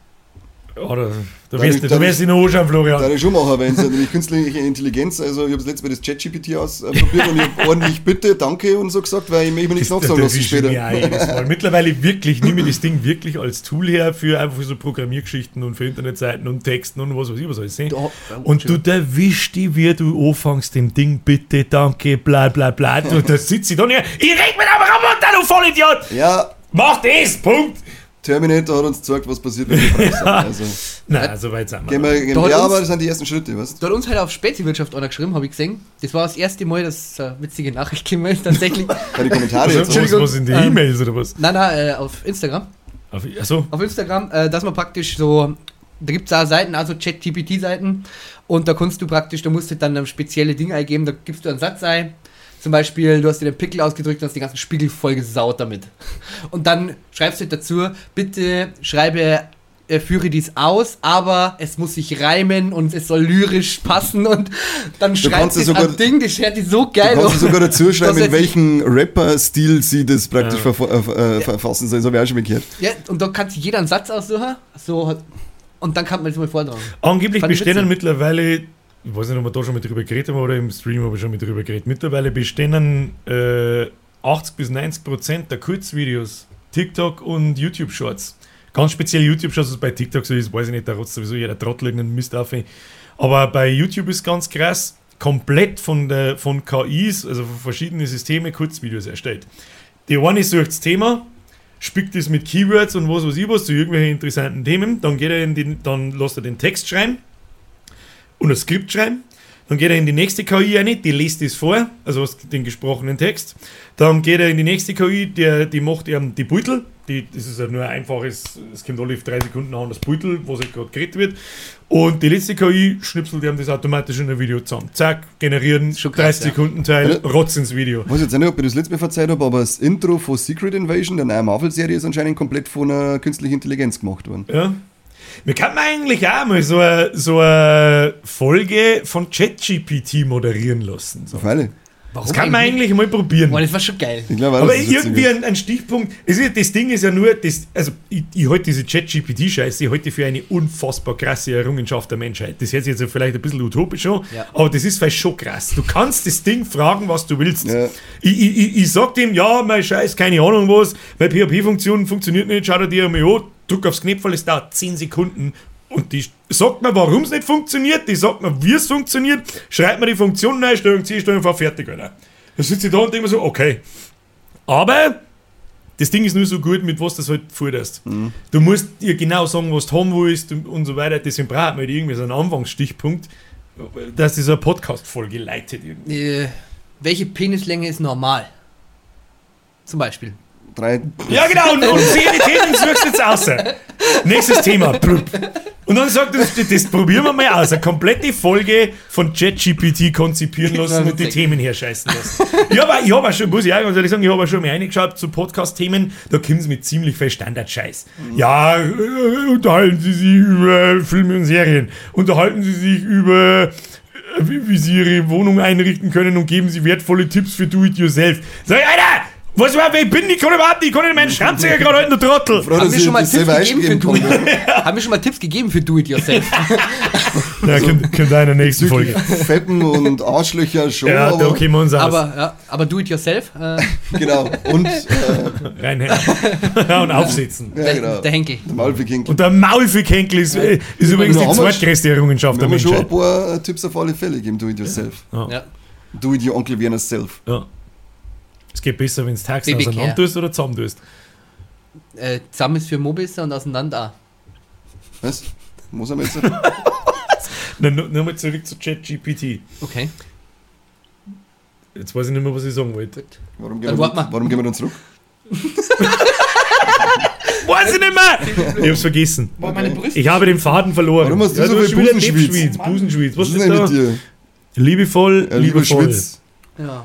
Ja, da Da wirst ich- du wirst du noch anschauen, Florian. Da ich schon machen, weil es nämlich künstliche Intelligenz, also ich habe das letzte Mal das ChatGPT ausprobiert und ich habe ordentlich Bitte, danke und so gesagt, weil ich mich nichts nachsagen lassen mir später. auch jedes Mal. Mittlerweile wirklich nehme ich das Ding wirklich als Tool her für einfach für so Programmiergeschichten und für Internetseiten und Texten und was weiß ich was alles. Ne? Und du erwischst die, wie du anfängst, dem Ding bitte, danke, bla bla bla. Du, da sitze ich da nicht. Ich reg mit einem Roboter, du Vollidiot! Ja, Mach das, Punkt! Terminator hat uns gezeigt, was passiert, wenn wir brauchen. Also, Nein, so weit sind wir. gehen wir, gehen wir, ja, uns- aber das sind die ersten Schritte, weißt Da hat uns halt auf Speziwirtschaft einer geschrieben, habe ich gesehen. Das war das erste Mal, dass eine witzige Nachricht gekommen ist, tatsächlich. Bei den Kommentaren jetzt. was, auch. was in die Ähm, E-Mails oder was? nein, nein, äh, auf Instagram. Auf, achso, Auf Instagram, äh, dass man praktisch so, da gibt es auch Seiten, also Chat-GPT-Seiten. Und da kannst du praktisch, da musst du dann ein spezielle Ding eingeben, da gibst du einen Satz ein. Zum Beispiel, du hast dir den Pickel ausgedrückt und hast die ganzen Spiegel voll gesaut damit. Und dann schreibst du dazu, bitte schreibe, äh, führe dies aus, aber es muss sich reimen und es soll lyrisch passen und dann schreibst du sogar- an Ding, das hört die so Du geil kannst du sogar dazu schreiben, in welchem Rapper-Stil sie das praktisch Ja. äh, äh, verfassen soll. Das habe ich auch schon mal gehört. Ja, und da kannst du jeder einen Satz aussuchen, so, hat- und dann kann man das mal vortragen. Angeblich bestehen mittlerweile, ich weiß nicht, ob wir da schon mit drüber geredet haben oder im Stream habe ich schon mit drüber geredet, mittlerweile bestehen äh, 80 bis 90 Prozent der Kurzvideos, TikTok und YouTube-Shorts. Ganz speziell YouTube-Shorts, was bei TikTok so ist, weiß ich nicht, da rotzt sowieso jeder Trottel irgendeinen Mist auf. Aber bei YouTube ist ganz krass, komplett von, der, von KIs, also von verschiedenen Systemen, Kurzvideos erstellt. Die eine sucht das Thema, spickt es mit Keywords und was weiß ich was zu irgendwelchen interessanten Themen, dann geht er in den, dann lässt er den Text schreiben und ein Skript schreiben. Dann geht er in die nächste KI rein, die liest es vor, also den gesprochenen Text. Dann geht er in die nächste KI, der, die macht ihm die Beutel. Die, das ist ja nur ein einfaches, es kommt alle drei Sekunden an das Beutel, was halt gerade geredet wird. Und die letzte KI schnipselt ihm das automatisch in ein Video zusammen. Zack, generieren, Schon krass, 30 Sekunden Teil, Ja. rotz ins Video. Ich weiß jetzt nicht, ob ich das letzte Mal verzeiht habe, aber das Intro von Secret Invasion, der neuen Marvel-Serie, ist anscheinend komplett von einer künstlichen Intelligenz gemacht worden. Ja. Wir könnten eigentlich auch mal so eine, so eine Folge von ChatGPT moderieren lassen. So. Auf alle. Warum Das kann man eigentlich mal probieren. Boah, das war schon geil. Auch, Aber irgendwie ein, ein Stichpunkt. Ist, das Ding ist ja nur, das, also ich, ich halte diese Chat-GPT-Scheiße, ich halte die für eine unfassbar krasse Errungenschaft der Menschheit. Das hört sich jetzt vielleicht ein bisschen utopisch an, Ja. aber das ist vielleicht schon krass. Du kannst das Ding fragen, was du willst. Ja. Ich, ich, ich, ich sag dem, ja, mein Scheiß, keine Ahnung was, meine PHP-Funktion funktioniert nicht, schau dir einmal an, drück aufs Knöpfel, es dauert 10 Sekunden. Und die sagt mir, warum es nicht funktioniert, die sagt mir, wie es funktioniert, schreibt mir die Funktion, Einstellung, Zielstellung, fahr fertig, Alter. Da sitze ich da und denke mir so, okay. Aber das Ding ist nur so gut, mit was du das halt forderst. Du musst dir genau sagen, was du haben willst und, und so weiter. Deswegen braucht man halt irgendwie so einen Anfangsstichpunkt, dass diese Podcast-Folge leitet. Irgendwie. Äh, welche Penislänge ist normal? Zum Beispiel. Drei, Ja, genau, und, und zehn Themen suchst jetzt aus. Nächstes Thema. Und dann sagt er, das, das probieren wir mal aus. Eine komplette Folge von ChatGPT konzipieren lassen und die. Themen herscheißen lassen. Ja, aber ich habe auch schon, muss ich auch ganz ehrlich sagen, ich habe auch schon mal reingeschaut zu Podcast-Themen, da kommen sie mit ziemlich viel Standardscheiß. Ja, äh, unterhalten sie sich über Filme und Serien. Unterhalten sie sich über äh, wie, wie sie ihre Wohnung einrichten können und geben sie wertvolle Tipps für Do-It-Yourself. Sag ich, Alter, was war, wer ich bin, ich kann überhaupt nicht, ich kann nicht meinen Schrammzeiger gerade halten, du Trottel. Froh, Haben wir ich schon mal Tipps gegeben für Do. Haben wir schon mal Tipps gegeben für Do It Yourself? Ja, könnt, könnt ihr in der nächsten Folge. Fetten und Arschlöcher schon, Ja, da aber kennen wir uns aus. aber, ja, aber Do It Yourself, äh, genau. Und äh, Reinhängen. ja, und aufsitzen. ja, der, genau. der Henkel. Der Maulfick Und der Maulfickhenkel ist, äh, ist übrigens Da die wir zweitgrößte Errungenschaft Wir der haben schon ein Menschheit. paar äh, Tipps auf alle Fälle gegeben, do it yourself. Ja. Es geht besser, wenn du Taxen Baby auseinander tust oder zusammen tust. Äh, zusammen ist für Mobisser und auseinander. Was? Muss er mal jetzt? Dann nu- nochmal zurück zu ChatGPT. Okay, Jetzt weiß ich nicht mehr, was ich sagen wollte. Warum Dann gehen, wir, mal. warum gehen wir dann zurück? Weiß ich nicht mehr! Ich hab's vergessen. Ich habe den Faden verloren. Warum hast du so du viel Busenschwitz? Busenschwitz. Was Was ist denn da? mit dir? Liebevoll, Ja, lieber liebevoll. Schwitz. Ja.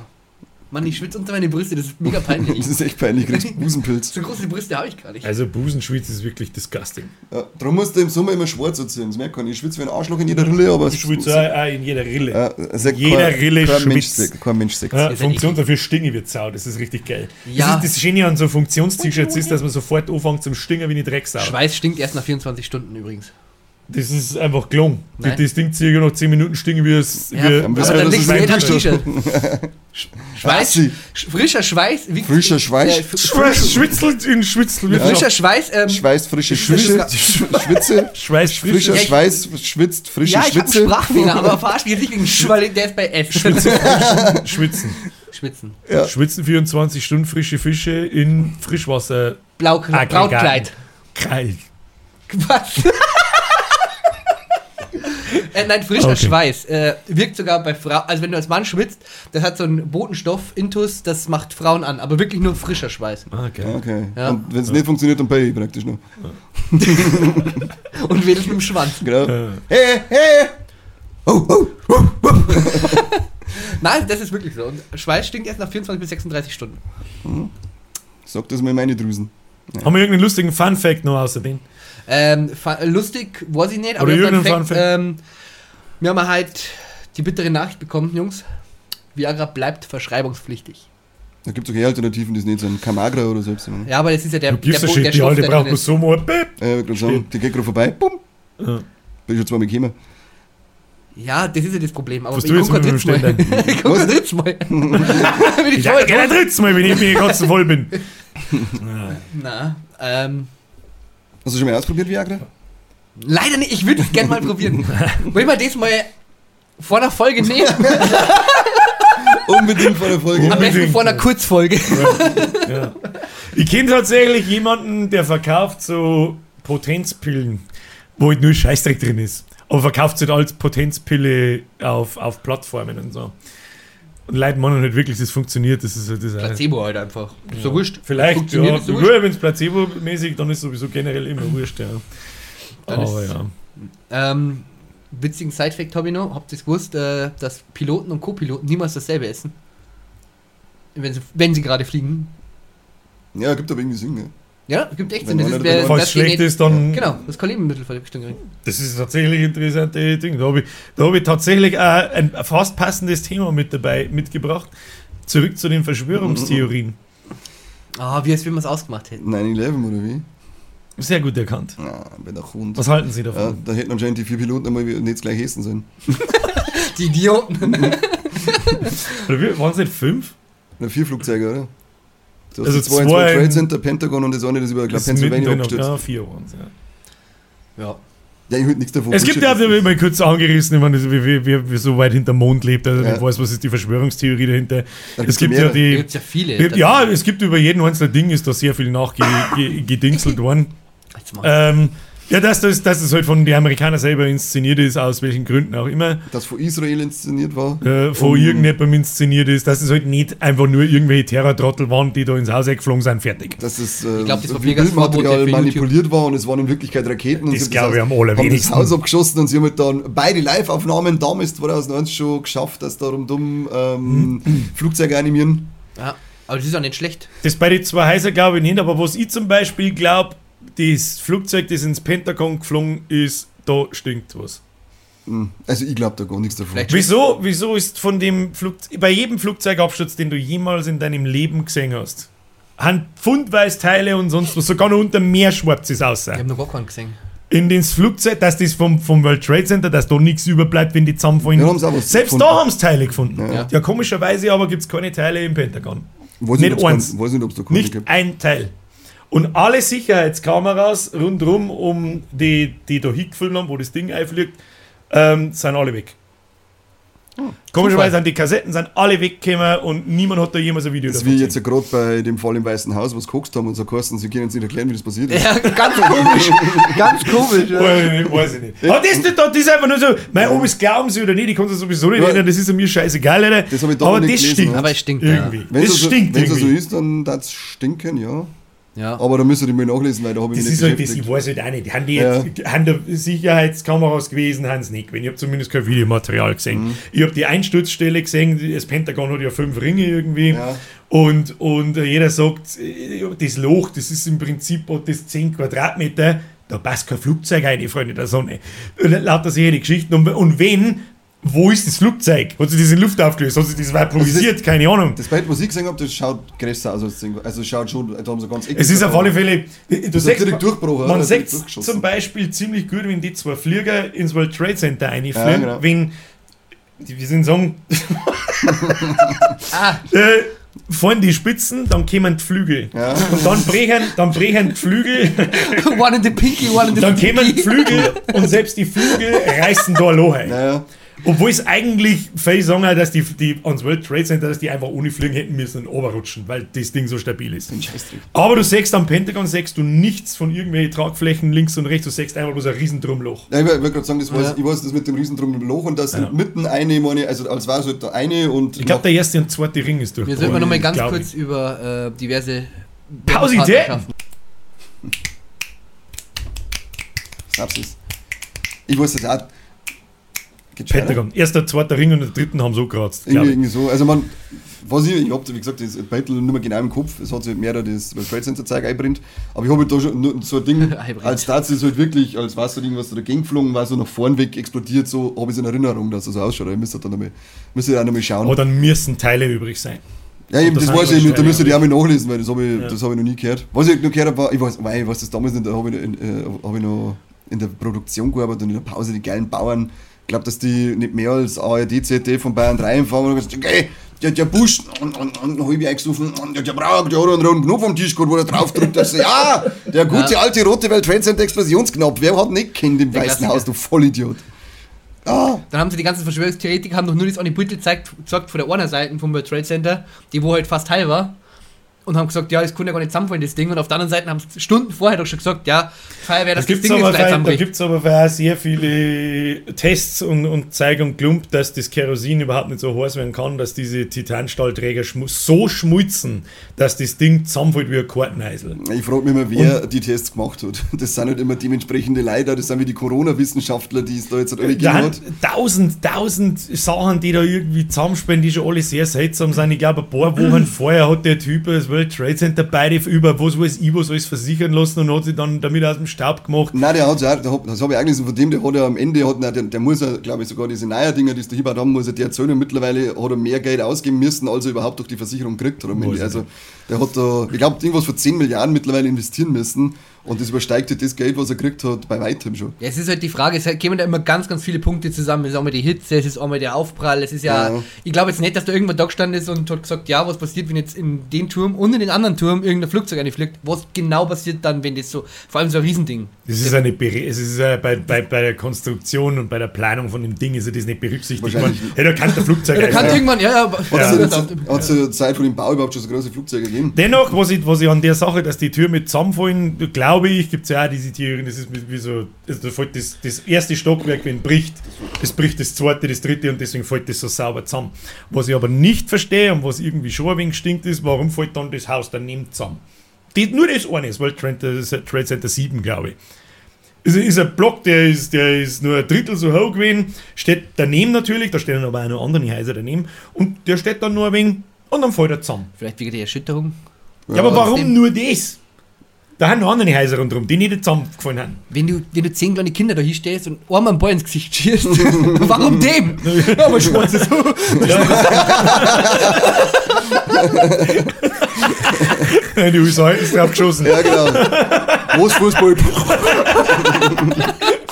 Mann, ich schwitze unter meine Brüste, das ist mega Das peinlich. ist echt peinlich, du kriegst Busenpilz. so große Brüste habe ich gar nicht. Also Busenschwitz ist wirklich disgusting. Ja, darum musst du im Sommer immer schwarz anziehen. Das merkt man. Ich schwitze wie ein Arschloch in jeder Rille, aber Ich schwitze auch, auch in jeder Rille. Ja, sagt Jeder kein- Rille kein Mensch, schwitzt. sagt- kein Mensch sagt Ja, Funktion dafür Stinge wird sau, das ist richtig geil. Ja. Das ist das Schöne an so Funktions-T-Shirts ist, dass man sofort anfängt zum Stingen wie eine Drecksau. Schweiß stinkt erst nach 24 Stunden übrigens. Das ist einfach gelungen. Nein. Das Ding ich nach 10 Minuten stingen wie es. Ja, wie, Dann aber wir, dann dass liegst es am mein T-Shirt. Schweiß, frischer Schweiß. wie- Frischer Schweiß. Äh, Schweiß, schwitzelt in Schwitzel. wie Frischer Schweiß. Ähm, Schweißt frische Schwitze. Schwitze. Schweiß, Frischer frischer Ja, ich- Schweiß schwitzt frische ja, ich habe einen Schwitze. Sprachfehler, aber verarsch mich nicht wegen Sch, weil der ist bei F. Schwitzen. Schwitzen. Ja. Schwitzen 24 Stunden frische Fische in Frischwasser. Blau. Brautkleid. Geil. Was? Äh, nein, frischer Okay. Schweiß. Äh, wirkt sogar bei Frauen. Also, wenn du als Mann schwitzt, das hat so einen Botenstoff, Intus, das macht Frauen an. Aber wirklich nur frischer Schweiß. Ah, geil. Okay. Ja. Und wenn es nicht funktioniert, dann bei ich praktisch noch. Und wedelt mit dem Schwanz. Genau. Hey, hey! Oh, oh, oh, oh. Nein, das ist wirklich so. Und Schweiß stinkt erst nach 24 bis 36 Stunden. Sag das mal meine Drüsen. haben wir irgendeinen lustigen Fun-Fact noch außerdem? Ähm, lustig, weiß ich nicht, aber Fact, ähm, wir haben halt die bittere Nachricht bekommen, Jungs. Viagra bleibt verschreibungspflichtig. Da gibt es auch eher Alternativen, die es nicht sind. Kamagra oder selbst. Ja, Ja, aber das ist ja der, Du gibst der, ja shit, die alte der braucht ist. so mal. Bip. ich würde sagen, die geht gerade vorbei. Bumm. Ja. Bin ich schon zweimal gekommen. Ja, das ist ja das Problem. Aber Was ich du jetzt mit ein dem Mal. Ständer? Ich guck ein drittes Mal. Ich Ich gerne drittes Mal, wenn ich mir ganz voll bin. Na, ähm, Hast du schon mal ausprobiert, Viagra? leider nicht. Ich würde es gerne mal probieren. Wollen wir das mal vor der Folge nehmen? Unbedingt vor der Folge. Am besten vor einer. Kurzfolge. Ja. Ich kenne tatsächlich jemanden, der verkauft so Potenzpillen, wo halt nur Scheißdreck drin ist. Aber verkauft sie halt als Potenzpille auf, auf Plattformen und so. Und Leute meinen halt wirklich, das funktioniert. Das ist halt das Placebo halt einfach. Ist so wurscht. Vielleicht, ja. wurscht. wenn es placebo-mäßig, dann ist sowieso generell immer wurscht, ja. Dann Aber ist- ja. Ähm, witzigen Sidefact habe ich noch. Habt ihr es gewusst, äh, dass Piloten und Co-Piloten niemals dasselbe essen? Wenn sie, wenn sie gerade fliegen. Ja, gibt aber irgendwie Sinn, ja. Ja, gibt echt Wenn Sinn. Das ist, wer. Falls das es schlecht ist, dann. Genau, das Cholinmittelvergiftung kriegen. Das ist tatsächlich ein interessantes Ding. Da habe ich, da hab ich tatsächlich ein fast passendes Thema mit dabei mitgebracht. Zurück zu den Verschwörungstheorien. Ah, wie als wenn wir es ausgemacht hätten. 9-11 oder wie? Sehr gut erkannt. Ja, bei der Hund. Was halten Sie Ja, davon? da hätten anscheinend die vier Piloten einmal nicht gleich essen sollen. Die Idioten. Oder wie, waren es nicht fünf? Na, vier Flugzeuge, oder? Du hast Also zwei, zwei zwei Trade Center, Pentagon und das eine, das über, ich Das Pennsylvania abgestürzt. noch- Ja, vier waren es, ja. ja. Ja, ich halte nichts davon. Es gibt ja, das. mal kurz angerissen, ich meine, wie, wie, wie, wie so weit hinterm Mond lebt, also Ja. nicht weiß, was ist die Verschwörungstheorie dahinter. Da Es gibt ja. Da die. gibt ja viele. Ja, es gibt über jeden einzelnen Ding ist da sehr viel nachgedingselt worden. Jetzt mal. Ähm, ja, dass das, dass das halt von den Amerikanern selber inszeniert ist, aus welchen Gründen auch immer, Das von Israel inszeniert war. äh, von Um- irgendjemandem inszeniert ist, dass es halt nicht einfach nur irgendwelche Terrortrottel waren, die da ins Haus eingeflogen sind, fertig. Dass es äh, Ich glaub, das Bürgersverbot Bildmaterial manipuliert war und es waren in Wirklichkeit Raketen. und Das sie haben glaube ich am haben das allerwenigsten. Haus abgeschossen und sie haben halt dann beide Live-Aufnahmen damals 2001 schon geschafft, dass darum dumm ähm, Mhm. Flugzeuge animieren. ja, aber das ist auch nicht schlecht. Das bei den zwei Häusern glaube ich nicht, aber was ich zum Beispiel glaube, das Flugzeug, das ins Pentagon geflogen ist, da stinkt was. Hm, Also ich glaube da gar nichts davon. Vielleicht- Wieso, wieso ist von dem Flugzeug, bei jedem Flugzeugabsturz, den du jemals in deinem Leben gesehen hast, haben Pfundweis Teile und sonst was, sogar noch unter Meer schwarz ist außer. Ich habe noch gar keinen gesehen. In das Flugzeug, dass das vom, vom World Trade Center, dass da nichts überbleibt, wenn die zusammenfallen. Ja, Selbst gefunden. da haben sie Teile gefunden. Ja. Ja, komischerweise aber gibt es keine Teile im Pentagon. weiß nicht ob's eins. kein- weiß nicht, ob es da keine Nicht gibt. ein Teil. Und alle Sicherheitskameras rundherum, um die, die da hingefilmt haben, wo das Ding einfliegt, ähm, sind alle weg. Komischerweise sind die Kassetten sind alle weggekommen und niemand hat da jemals ein Video Das ist davon wie jetzt ja gerade bei dem Fall im Weißen Haus, was geguckt haben und so kosten, sie können uns nicht erklären, wie das passiert ist. Ja, ganz komisch. ganz komisch. Ja. Weiß ich nicht, weiß ich nicht. Aber das, das, das ist einfach nur so, mein, ob es glauben sie oder nicht, ich kann es sowieso nicht Ja. ändern, das ist mir scheißegal, Alter. Das hab ich da Aber nicht das gelesen, stinkt. ja. Aber es stinkt. irgendwie. Wenn das es so, stinkt wenn es so ist, dann darf es stinken, ja. Ja. Aber da müsst ihr mal nachlesen, weil da habe ich Das mich ist nicht halt das, ich weiß halt auch nicht. Haben die Ja. jetzt, haben da Sicherheitskameras gewesen, haben sie nicht gewesen. Ich habe zumindest kein Videomaterial gesehen. Mhm. Ich habe die Einsturzstelle gesehen, das Pentagon hat ja fünf Ringe irgendwie. Ja. Und, und jeder sagt, das Loch, das ist im Prinzip das 10 Quadratmeter, da passt kein Flugzeug rein, die Freunde der Sonne. Lauter solche Geschichten. Und, und wenn, wo ist das Flugzeug? Hat sich das in Luft aufgelöst? Hat sich das improvisiert? Keine Ahnung. Das Bild, was ich gesehen habe, das schaut größer aus als das. Also es schaut schon, da haben sie ganz Es ist auf alle Fälle. Du ist siehst, direkt durchgebrochen, man sieht zum Beispiel ziemlich gut, wenn die zwei Flieger ins World Trade Center einfliegen, Ja, genau. wenn die, wir sind sagen, Ah, äh, fahren die Spitzen, dann kommen die Flügel. Ja. Und dann brechen, dann brechen die Flügel, one in the pinky, one in the dann kommen die. Flügel und selbst die Flügel reißen da ein Loch ein. Naja, Obwohl es eigentlich, viele sagen dass die, die ans World Trade Center, dass die einfach ohne Fliegen hätten müssen und runterrutschen, weil das Ding so stabil ist. Aber du siehst am Pentagon siehst du nichts von irgendwelchen Tragflächen links und rechts, du siehst einfach bloß ein Riesendrumloch. Ja, ich wollte gerade sagen, das weiß, Ja. ich weiß das mit dem Riesendrum im Loch und das sind mitten eine, meine, also als war es halt der eine und Ich glaube, der erste und zweite Ring ist durch. Wir sollten noch mal ganz kurz über äh, diverse Pausitäten. Partnerschaften. Snapsis. Ich weiß das auch. Pentagon. Erster, zweiter Ring und der dritten haben so gekratzt. Irgendwie, ich. irgendwie so. Also man, was ich, ich hab, wie gesagt, das Battle nicht mehr genau im Kopf, es hat sich halt mehr da das World Trade Center Zeug einbrennt, aber ich habe halt da schon nur so ein Ding, als das ist halt wirklich, als war so Ding, was da dagegen geflogen war, so nach vorn weg explodiert, so habe ich es in Erinnerung, dass es so ausschaut. Ich müsste dann nochmal, müsste ich auch nochmal schauen. Aber dann müssen Teile übrig sein. Ja, eben, das das weiß ich nicht, da müsst ihr die auch mal nachlesen, weil das habe ich, Ja. das hab ich noch nie gehört. Was ich noch gehört habe, war, ich weiß, weil ich weiß das damals nicht, da habe ich, äh, hab ich noch in der Produktion gearbeitet und in der Pause die geilen Bauern, ich glaube, dass die nicht mehr als ARD, ZDF von Bayern 3 empfangen und gesagt, okay, der, der Busch, und, und, und habe ich eingestufen, und der, der der hat einen roten Knopf am Tisch wo er drauf drückt, dass ja, der gute Ja. alte rote World Trade Center Explosionsknopf, wer hat nicht kennt im Der Weißen Klassiker. Haus, du Vollidiot. Ah, Dann haben sie die ganzen Verschwörungstheoretiker haben doch nur das eine Beutel gezeigt, gezeigt von der einer Seite vom World Trade Center, die wo halt fast heil war. Und haben gesagt, ja, das kann ja gar nicht zusammenfallen, das Ding. Und auf der anderen Seite haben sie Stunden vorher doch schon gesagt, ja, Feuerwehr, Da das, das gibt es Ding aber, jetzt gleich da zusammenbricht. gibt's aber auch sehr viele Tests und, und zeigen und klumpt, dass das Kerosin überhaupt nicht so heiß werden kann, dass diese Titanstahlträger schmu so schmutzen, dass das Ding zusammenfällt wie ein Karteneisel. Ich frage mich immer, wer die Tests gemacht hat. Das sind halt immer dementsprechende Leute, das sind wie die Corona-Wissenschaftler, die es da jetzt halt alle Da gegeben haben hat. tausend, tausend Sachen, die da irgendwie zusammenspielen, die schon alle sehr seltsam sind. Ich glaube, ein paar Wochen vorher hat der Typ das World Trade Center beide über was weiß ich was alles versichern lassen und hat sich dann damit aus dem Staub gemacht. Nein, der hat ja, hat, das habe ich eigentlich so von dem, der hat ja am Ende, hat, der, der muss ja, glaube ich, sogar diese neuen Dinger, die es da haben, muss er der erzählen. Und mittlerweile hat er mehr Geld ausgeben müssen, als er überhaupt durch die Versicherung kriegt. Hat am Ende. Also, der hat da, ich glaube, irgendwas von 10 Milliarden mittlerweile investieren müssen. Und das übersteigt halt das Geld, was er gekriegt hat, bei weitem schon. Ja, es ist halt die Frage, es kommen da immer ganz, ganz viele Punkte zusammen. Es ist einmal die Hitze, es ist einmal der Aufprall, es ist ja. Ja. Ich glaube jetzt nicht, dass da irgendwann da gestanden ist und hat gesagt, ja, was passiert, wenn jetzt in den Turm und in den anderen Turm irgendein Flugzeug einfliegt. Was genau passiert dann, wenn das so, vor allem so ein Riesending. Das ist eine es ist ja bei, bei, bei der Konstruktion und bei der Planung von dem Ding ist ja das nicht berücksichtigt. Man, Wahrscheinlich hey, da kann der Flugzeug Ja, da kann einfahren. irgendwann, ja, ja, Hat ja. es ja. zur Zeit von dem Bau überhaupt schon so große Flugzeuge gegeben? Dennoch, was ich, was ich an der Sache, dass die Türme zusammenfallen, glaube ich, gibt es ja auch diese Theorien, das ist wie, so, also das, das erste Stockwerk, wenn bricht, das bricht das zweite, das dritte und deswegen fällt das so sauber zusammen. Was ich aber nicht verstehe und was irgendwie schon ein wenig stinkt ist, warum fällt dann das Haus daneben zusammen? Die, nur das eine ist World Trade, das ist Trade Center 7, glaube ich. Es ist ein Block, der ist, der ist nur ein Drittel so hoch gewesen, steht daneben natürlich, da stehen aber auch noch andere Häuser daneben und der steht dann nur ein wenig und dann fällt er zusammen. Vielleicht wegen der Erschütterung. Ja, aber warum nur das? Da haben noch andere Häuser rundherum, die nicht zusammengefallen haben. Wenn du, wenn du zehn kleine Kinder da hinstellst und einmal einen Ball ins Gesicht schießt, warum dem? Ja, aber schwarzes Die USA ist drauf geschossen. Ja, genau. Großfußball.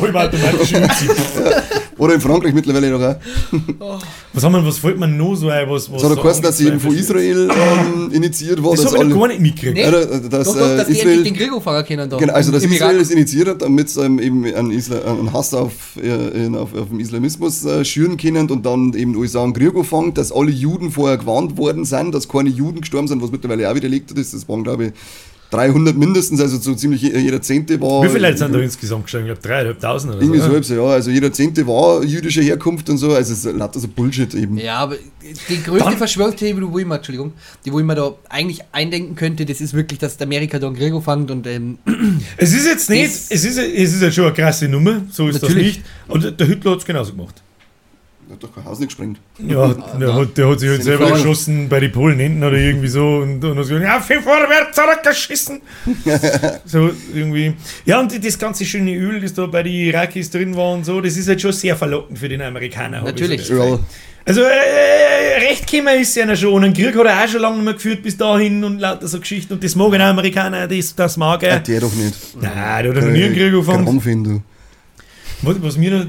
Halbautomatische Uzi. Oder in Frankreich mittlerweile noch auch. Was haben wir, was fällt mir noch so ein? Was, was Es hat auch geheißen, dass eben von Israel ähm, initiiert ist. Das habe ich gar nicht mitgekriegt. Nee. Ja, da- dass, Doch, doch, äh, dass die Israel, endlich den Krieg anfangen können da. Genau, also dass Israel Irak. es initiiert hat, damit sie ähm, eben einen, Isla einen Hass auf, äh, in- auf, auf den Islamismus äh, schüren können und dann eben die USA einen Krieg anfangen, dass alle Juden vorher gewarnt worden sind, dass keine Juden gestorben sind, was mittlerweile auch widerlegt ist. Das waren, glaube ich, 300 mindestens, also so ziemlich je- jeder Zehnte war. Wie viele Leute sind da insgesamt gestanden? Ich glaube 3.500 oder Irgendwie so, halb so, ja. Also jeder Zehnte war jüdischer Herkunft und so. Also es ist lauter so Bullshit eben. Ja, aber die größte Verschwörungstheorie, wo ich mal, Entschuldigung, die wo ich mir da eigentlich eindenken könnte, das ist wirklich, dass Amerika da einen Krieg anfängt und ähm, Es ist jetzt nicht, es ist, es ist ja schon eine krasse Nummer, so ist Natürlich. das nicht. Und der Hitler hat es genauso gemacht. Er hat doch kein Haus nicht gesprengt. Ja, der, hat, der hat sich halt selber geschossen bei den Polen hinten oder irgendwie so und, und hat gesagt, ja, fünf vorwärts zurückgeschissen. so irgendwie. Ja, und das ganze schöne Öl, das da bei den Irakis drin war und so, das ist halt schon sehr verlockend für den Amerikaner. Natürlich. So. Ja, also, äh, recht gekommen ist ja schon. Und einen Krieg hat er auch schon lange nicht mehr geführt bis dahin und lauter so Geschichten. Und das mag ein Amerikaner, das, das mag er. der doch nicht. Nein, der hat noch nie einen Krieg angefangen. Was, was, mir noch,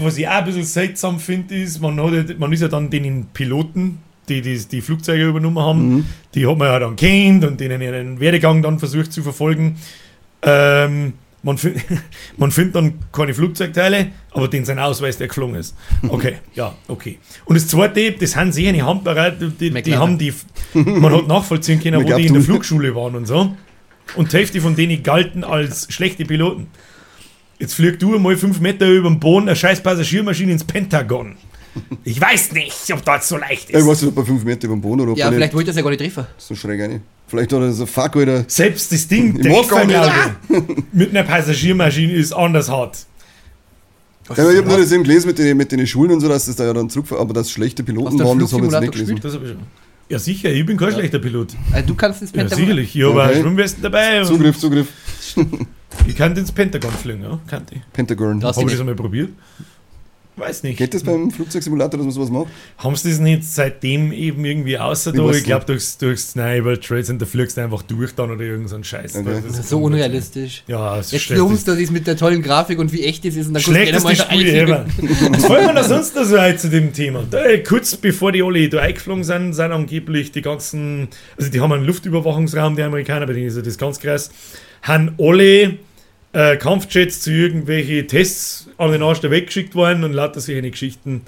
was ich auch ein bisschen seltsam finde, ist, man, hat, man ist ja dann den Piloten, die die, die Flugzeuge übernommen haben, die hat man ja dann kennt und denen ihren Werdegang dann versucht zu verfolgen. Ähm, man, fin- man findet dann keine Flugzeugteile, aber den sein Ausweis, der geflogen ist. Okay, ja, okay. Und das zweite, das sind sie eine Handbereiter, die, die haben die, man hat nachvollziehen können, wo die in der Flugschule waren und so. Und die Hälfte von denen galten als schlechte Piloten. Jetzt fliegt du mal fünf Meter über den Boden eine scheiß Passagiermaschine ins Pentagon. Ich weiß nicht, ob das so leicht Ja, ich ist. weiß nicht, ob er 5 Meter über den Boden oder ob ja, nicht vielleicht wollte er es ja gar nicht treffen. so schräg rein. Vielleicht hat er so, fuck, Alter. Selbst das Ding. Trefferglauge mit einer Passagiermaschine ist anders hart. Ja, ich habe nur das eben gelesen mit den, mit den Schulen und so, dass das da ja dann zurück, aber dass schlechte Piloten waren, das habe ich jetzt nicht gelesen. Das hab ich schon. Ja, sicher, ich bin kein schlechter Pilot. Also du kannst ins Ja, Pentagon. sicherlich. Ich habe Okay. auch Schwimmwesten dabei. Zugriff, Zugriff. Ich kann ins Pentagon fliegen, ja. Kann ich. Pentagon. Das- Habe ich das einmal probiert? Weiß nicht. Geht das beim Flugzeugsimulator, dass man sowas macht? Haben sie das nicht seitdem eben irgendwie außer da? Ich du? glaube, durchs, durchs World Trade Center fliegst du einfach durch dann oder irgend so ein Scheiß. Okay. Das ist so unrealistisch. Ja, es ist Jetzt schlecht. für uns, das ist mit der tollen Grafik und wie echt es ist und dann du Schlechteste gerne Spiel ever. Was wollen wir da sonst noch so heute zu dem Thema? Da, äh, kurz bevor die alle da eingeflogen sind, sind angeblich die ganzen, also die haben einen Luftüberwachungsraum, die Amerikaner, bei denen ist ja das ganz krass, haben alle äh, Kampfjets zu irgendwelche Tests an den Arsch der geschickt worden und lauter solche Geschichten,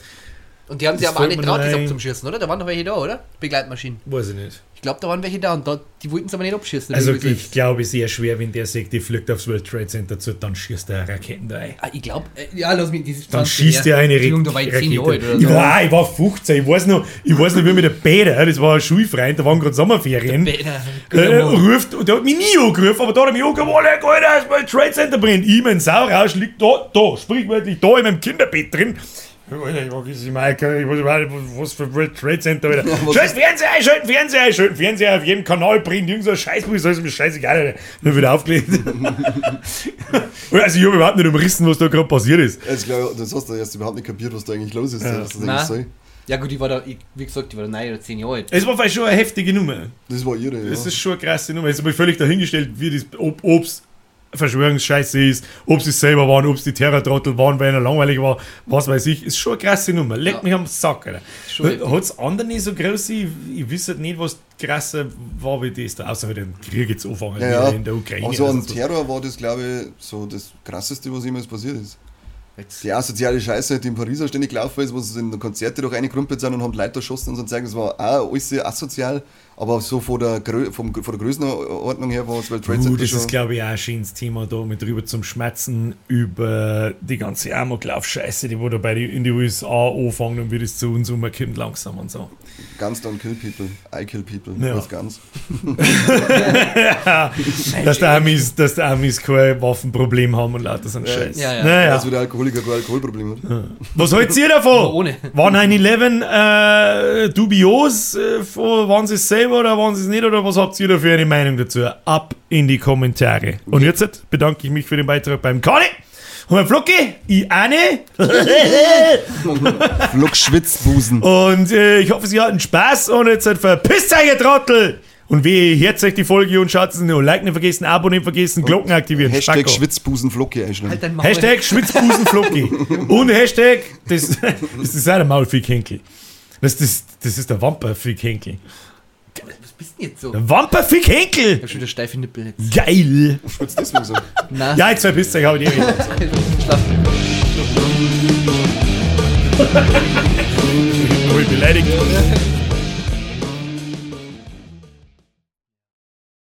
Und die haben sie Das aber auch nicht ein. abzuschießen, oder? Da waren doch welche da, oder? Begleitmaschinen. weiß ich nicht. Ich glaube, da waren welche da und da, die wollten es aber nicht abschießen. Also ich glaube sehr schwer, wenn der sagt, die fliegt aufs World Trade Center zu, dann schießt er Raketen da ein. Ah, ich glaube, äh, ja, lass mich dieses Dann 20 schießt er eine Entschuldigung, da war ich 10 Jahre alt Rakete. oder Ich so. war, ich war 15, ich weiß noch, ich weiß noch, wie mit der Bäder, das war ein Schulfreund, da waren gerade Sommerferien. Bäder. Äh, ruft, und der hat mich nie angerufen, aber da hat er mich angerufen, Alter, das World Trade Center brennt. Ich, mein Saurausch, liegt da, da, sprichwörtlich da in meinem Kinderbett drin. Ich mag es mal, ich weiß überhaupt nicht, was für World Trade Center wieder. Schalt ist- Fernseher ein, schalt Fernseher ein, schalt Fernseher auf jedem Kanal brennt irgend so ein Scheißbuch, ist mir scheißegal. Nur wieder aufgelegt. also ich habe überhaupt nicht umrissen, was da gerade passiert ist. Glaub ich, das hast du erst überhaupt nicht kapiert, was da eigentlich los ist. Ja. Das soll. Ja gut, ich war da, ich, wie gesagt, ich war da 9 oder 10 Jahre alt. Es war vielleicht schon eine heftige Nummer. Das war ihre, ja. Das ist schon eine krasse Nummer. Jetzt habe ich völlig dahingestellt, wie das, ob es Verschwörungsscheiße ist, ob sie selber waren, ob es die Terrortrottel waren, weil einer langweilig war, was weiß ich. Ist schon eine krasse Nummer. Leg Ja. mich am Sack, Alter. Hat es andere nicht so groß? Ich, ich wüsste nicht, was krasser war wie das da, außer halt den Krieg jetzt anfangen ja, ja. in der Ukraine. Also an Also so. Terror war das, glaube ich, so das krasseste, was jemals passiert ist. Die asoziale Scheiße, die in Paris auch ständig gelaufen ist, wo sie in Konzerte doch reingekrumpelt sind und haben Leute erschossen und so zeigen, das war auch alles sehr asozial, aber so von der, Grö vom, von der Größenordnung her war das World Trade Center das ist, glaube ich, auch ein schönes Thema, da mit drüber zum Schmerzen über die ganze Amoklauf-Scheiße, die wo da bei die, in die USA anfangen und wie das zu uns umkommt langsam und so. Guns don't kill people, I kill people, Ja. was ganz. dass, die Amis, dass die Amis kein Waffenproblem haben und lauter so ein Ja. Scheiß. Ja, ja. Naja. Also der Alkoholiker kein Alkoholproblem hat. Was haltet ihr davon? Nur ohne. War 9-11 äh, dubios? Äh, vor- waren sie es selber oder waren sie es nicht? Oder was habt ihr da für eine Meinung dazu? Ab in die Kommentare. Und jetzt bedanke ich mich für den Beitrag beim Kani. Und beim Flocki, ich eine. Fluck Schwitzbusen. Und äh, ich hoffe, Sie hatten Spaß und jetzt halt verpisst euch, ihr Trottel! Und wie hört euch die Folge und schaut es nicht. Like nicht vergessen, Abo nicht vergessen, Glocken aktivieren. Hashtag Spacko. Schwitzbusen Flocki einschlagen. halt dein Maul. Hashtag Schwitzbusenflocki. und Hashtag, das, das ist auch der Maulfick-Henkel. Das, das, das ist der Wamperfick-Henkel. Was bist denn jetzt so? Ich Der Wamperfick-Henkel! hab schon wieder steife Nippel jetzt. Geil! Schwitzt deswegen so. Na, Ja, jetzt verpisst euch, hau die Rede. schlaf. Ich bin beleidigt.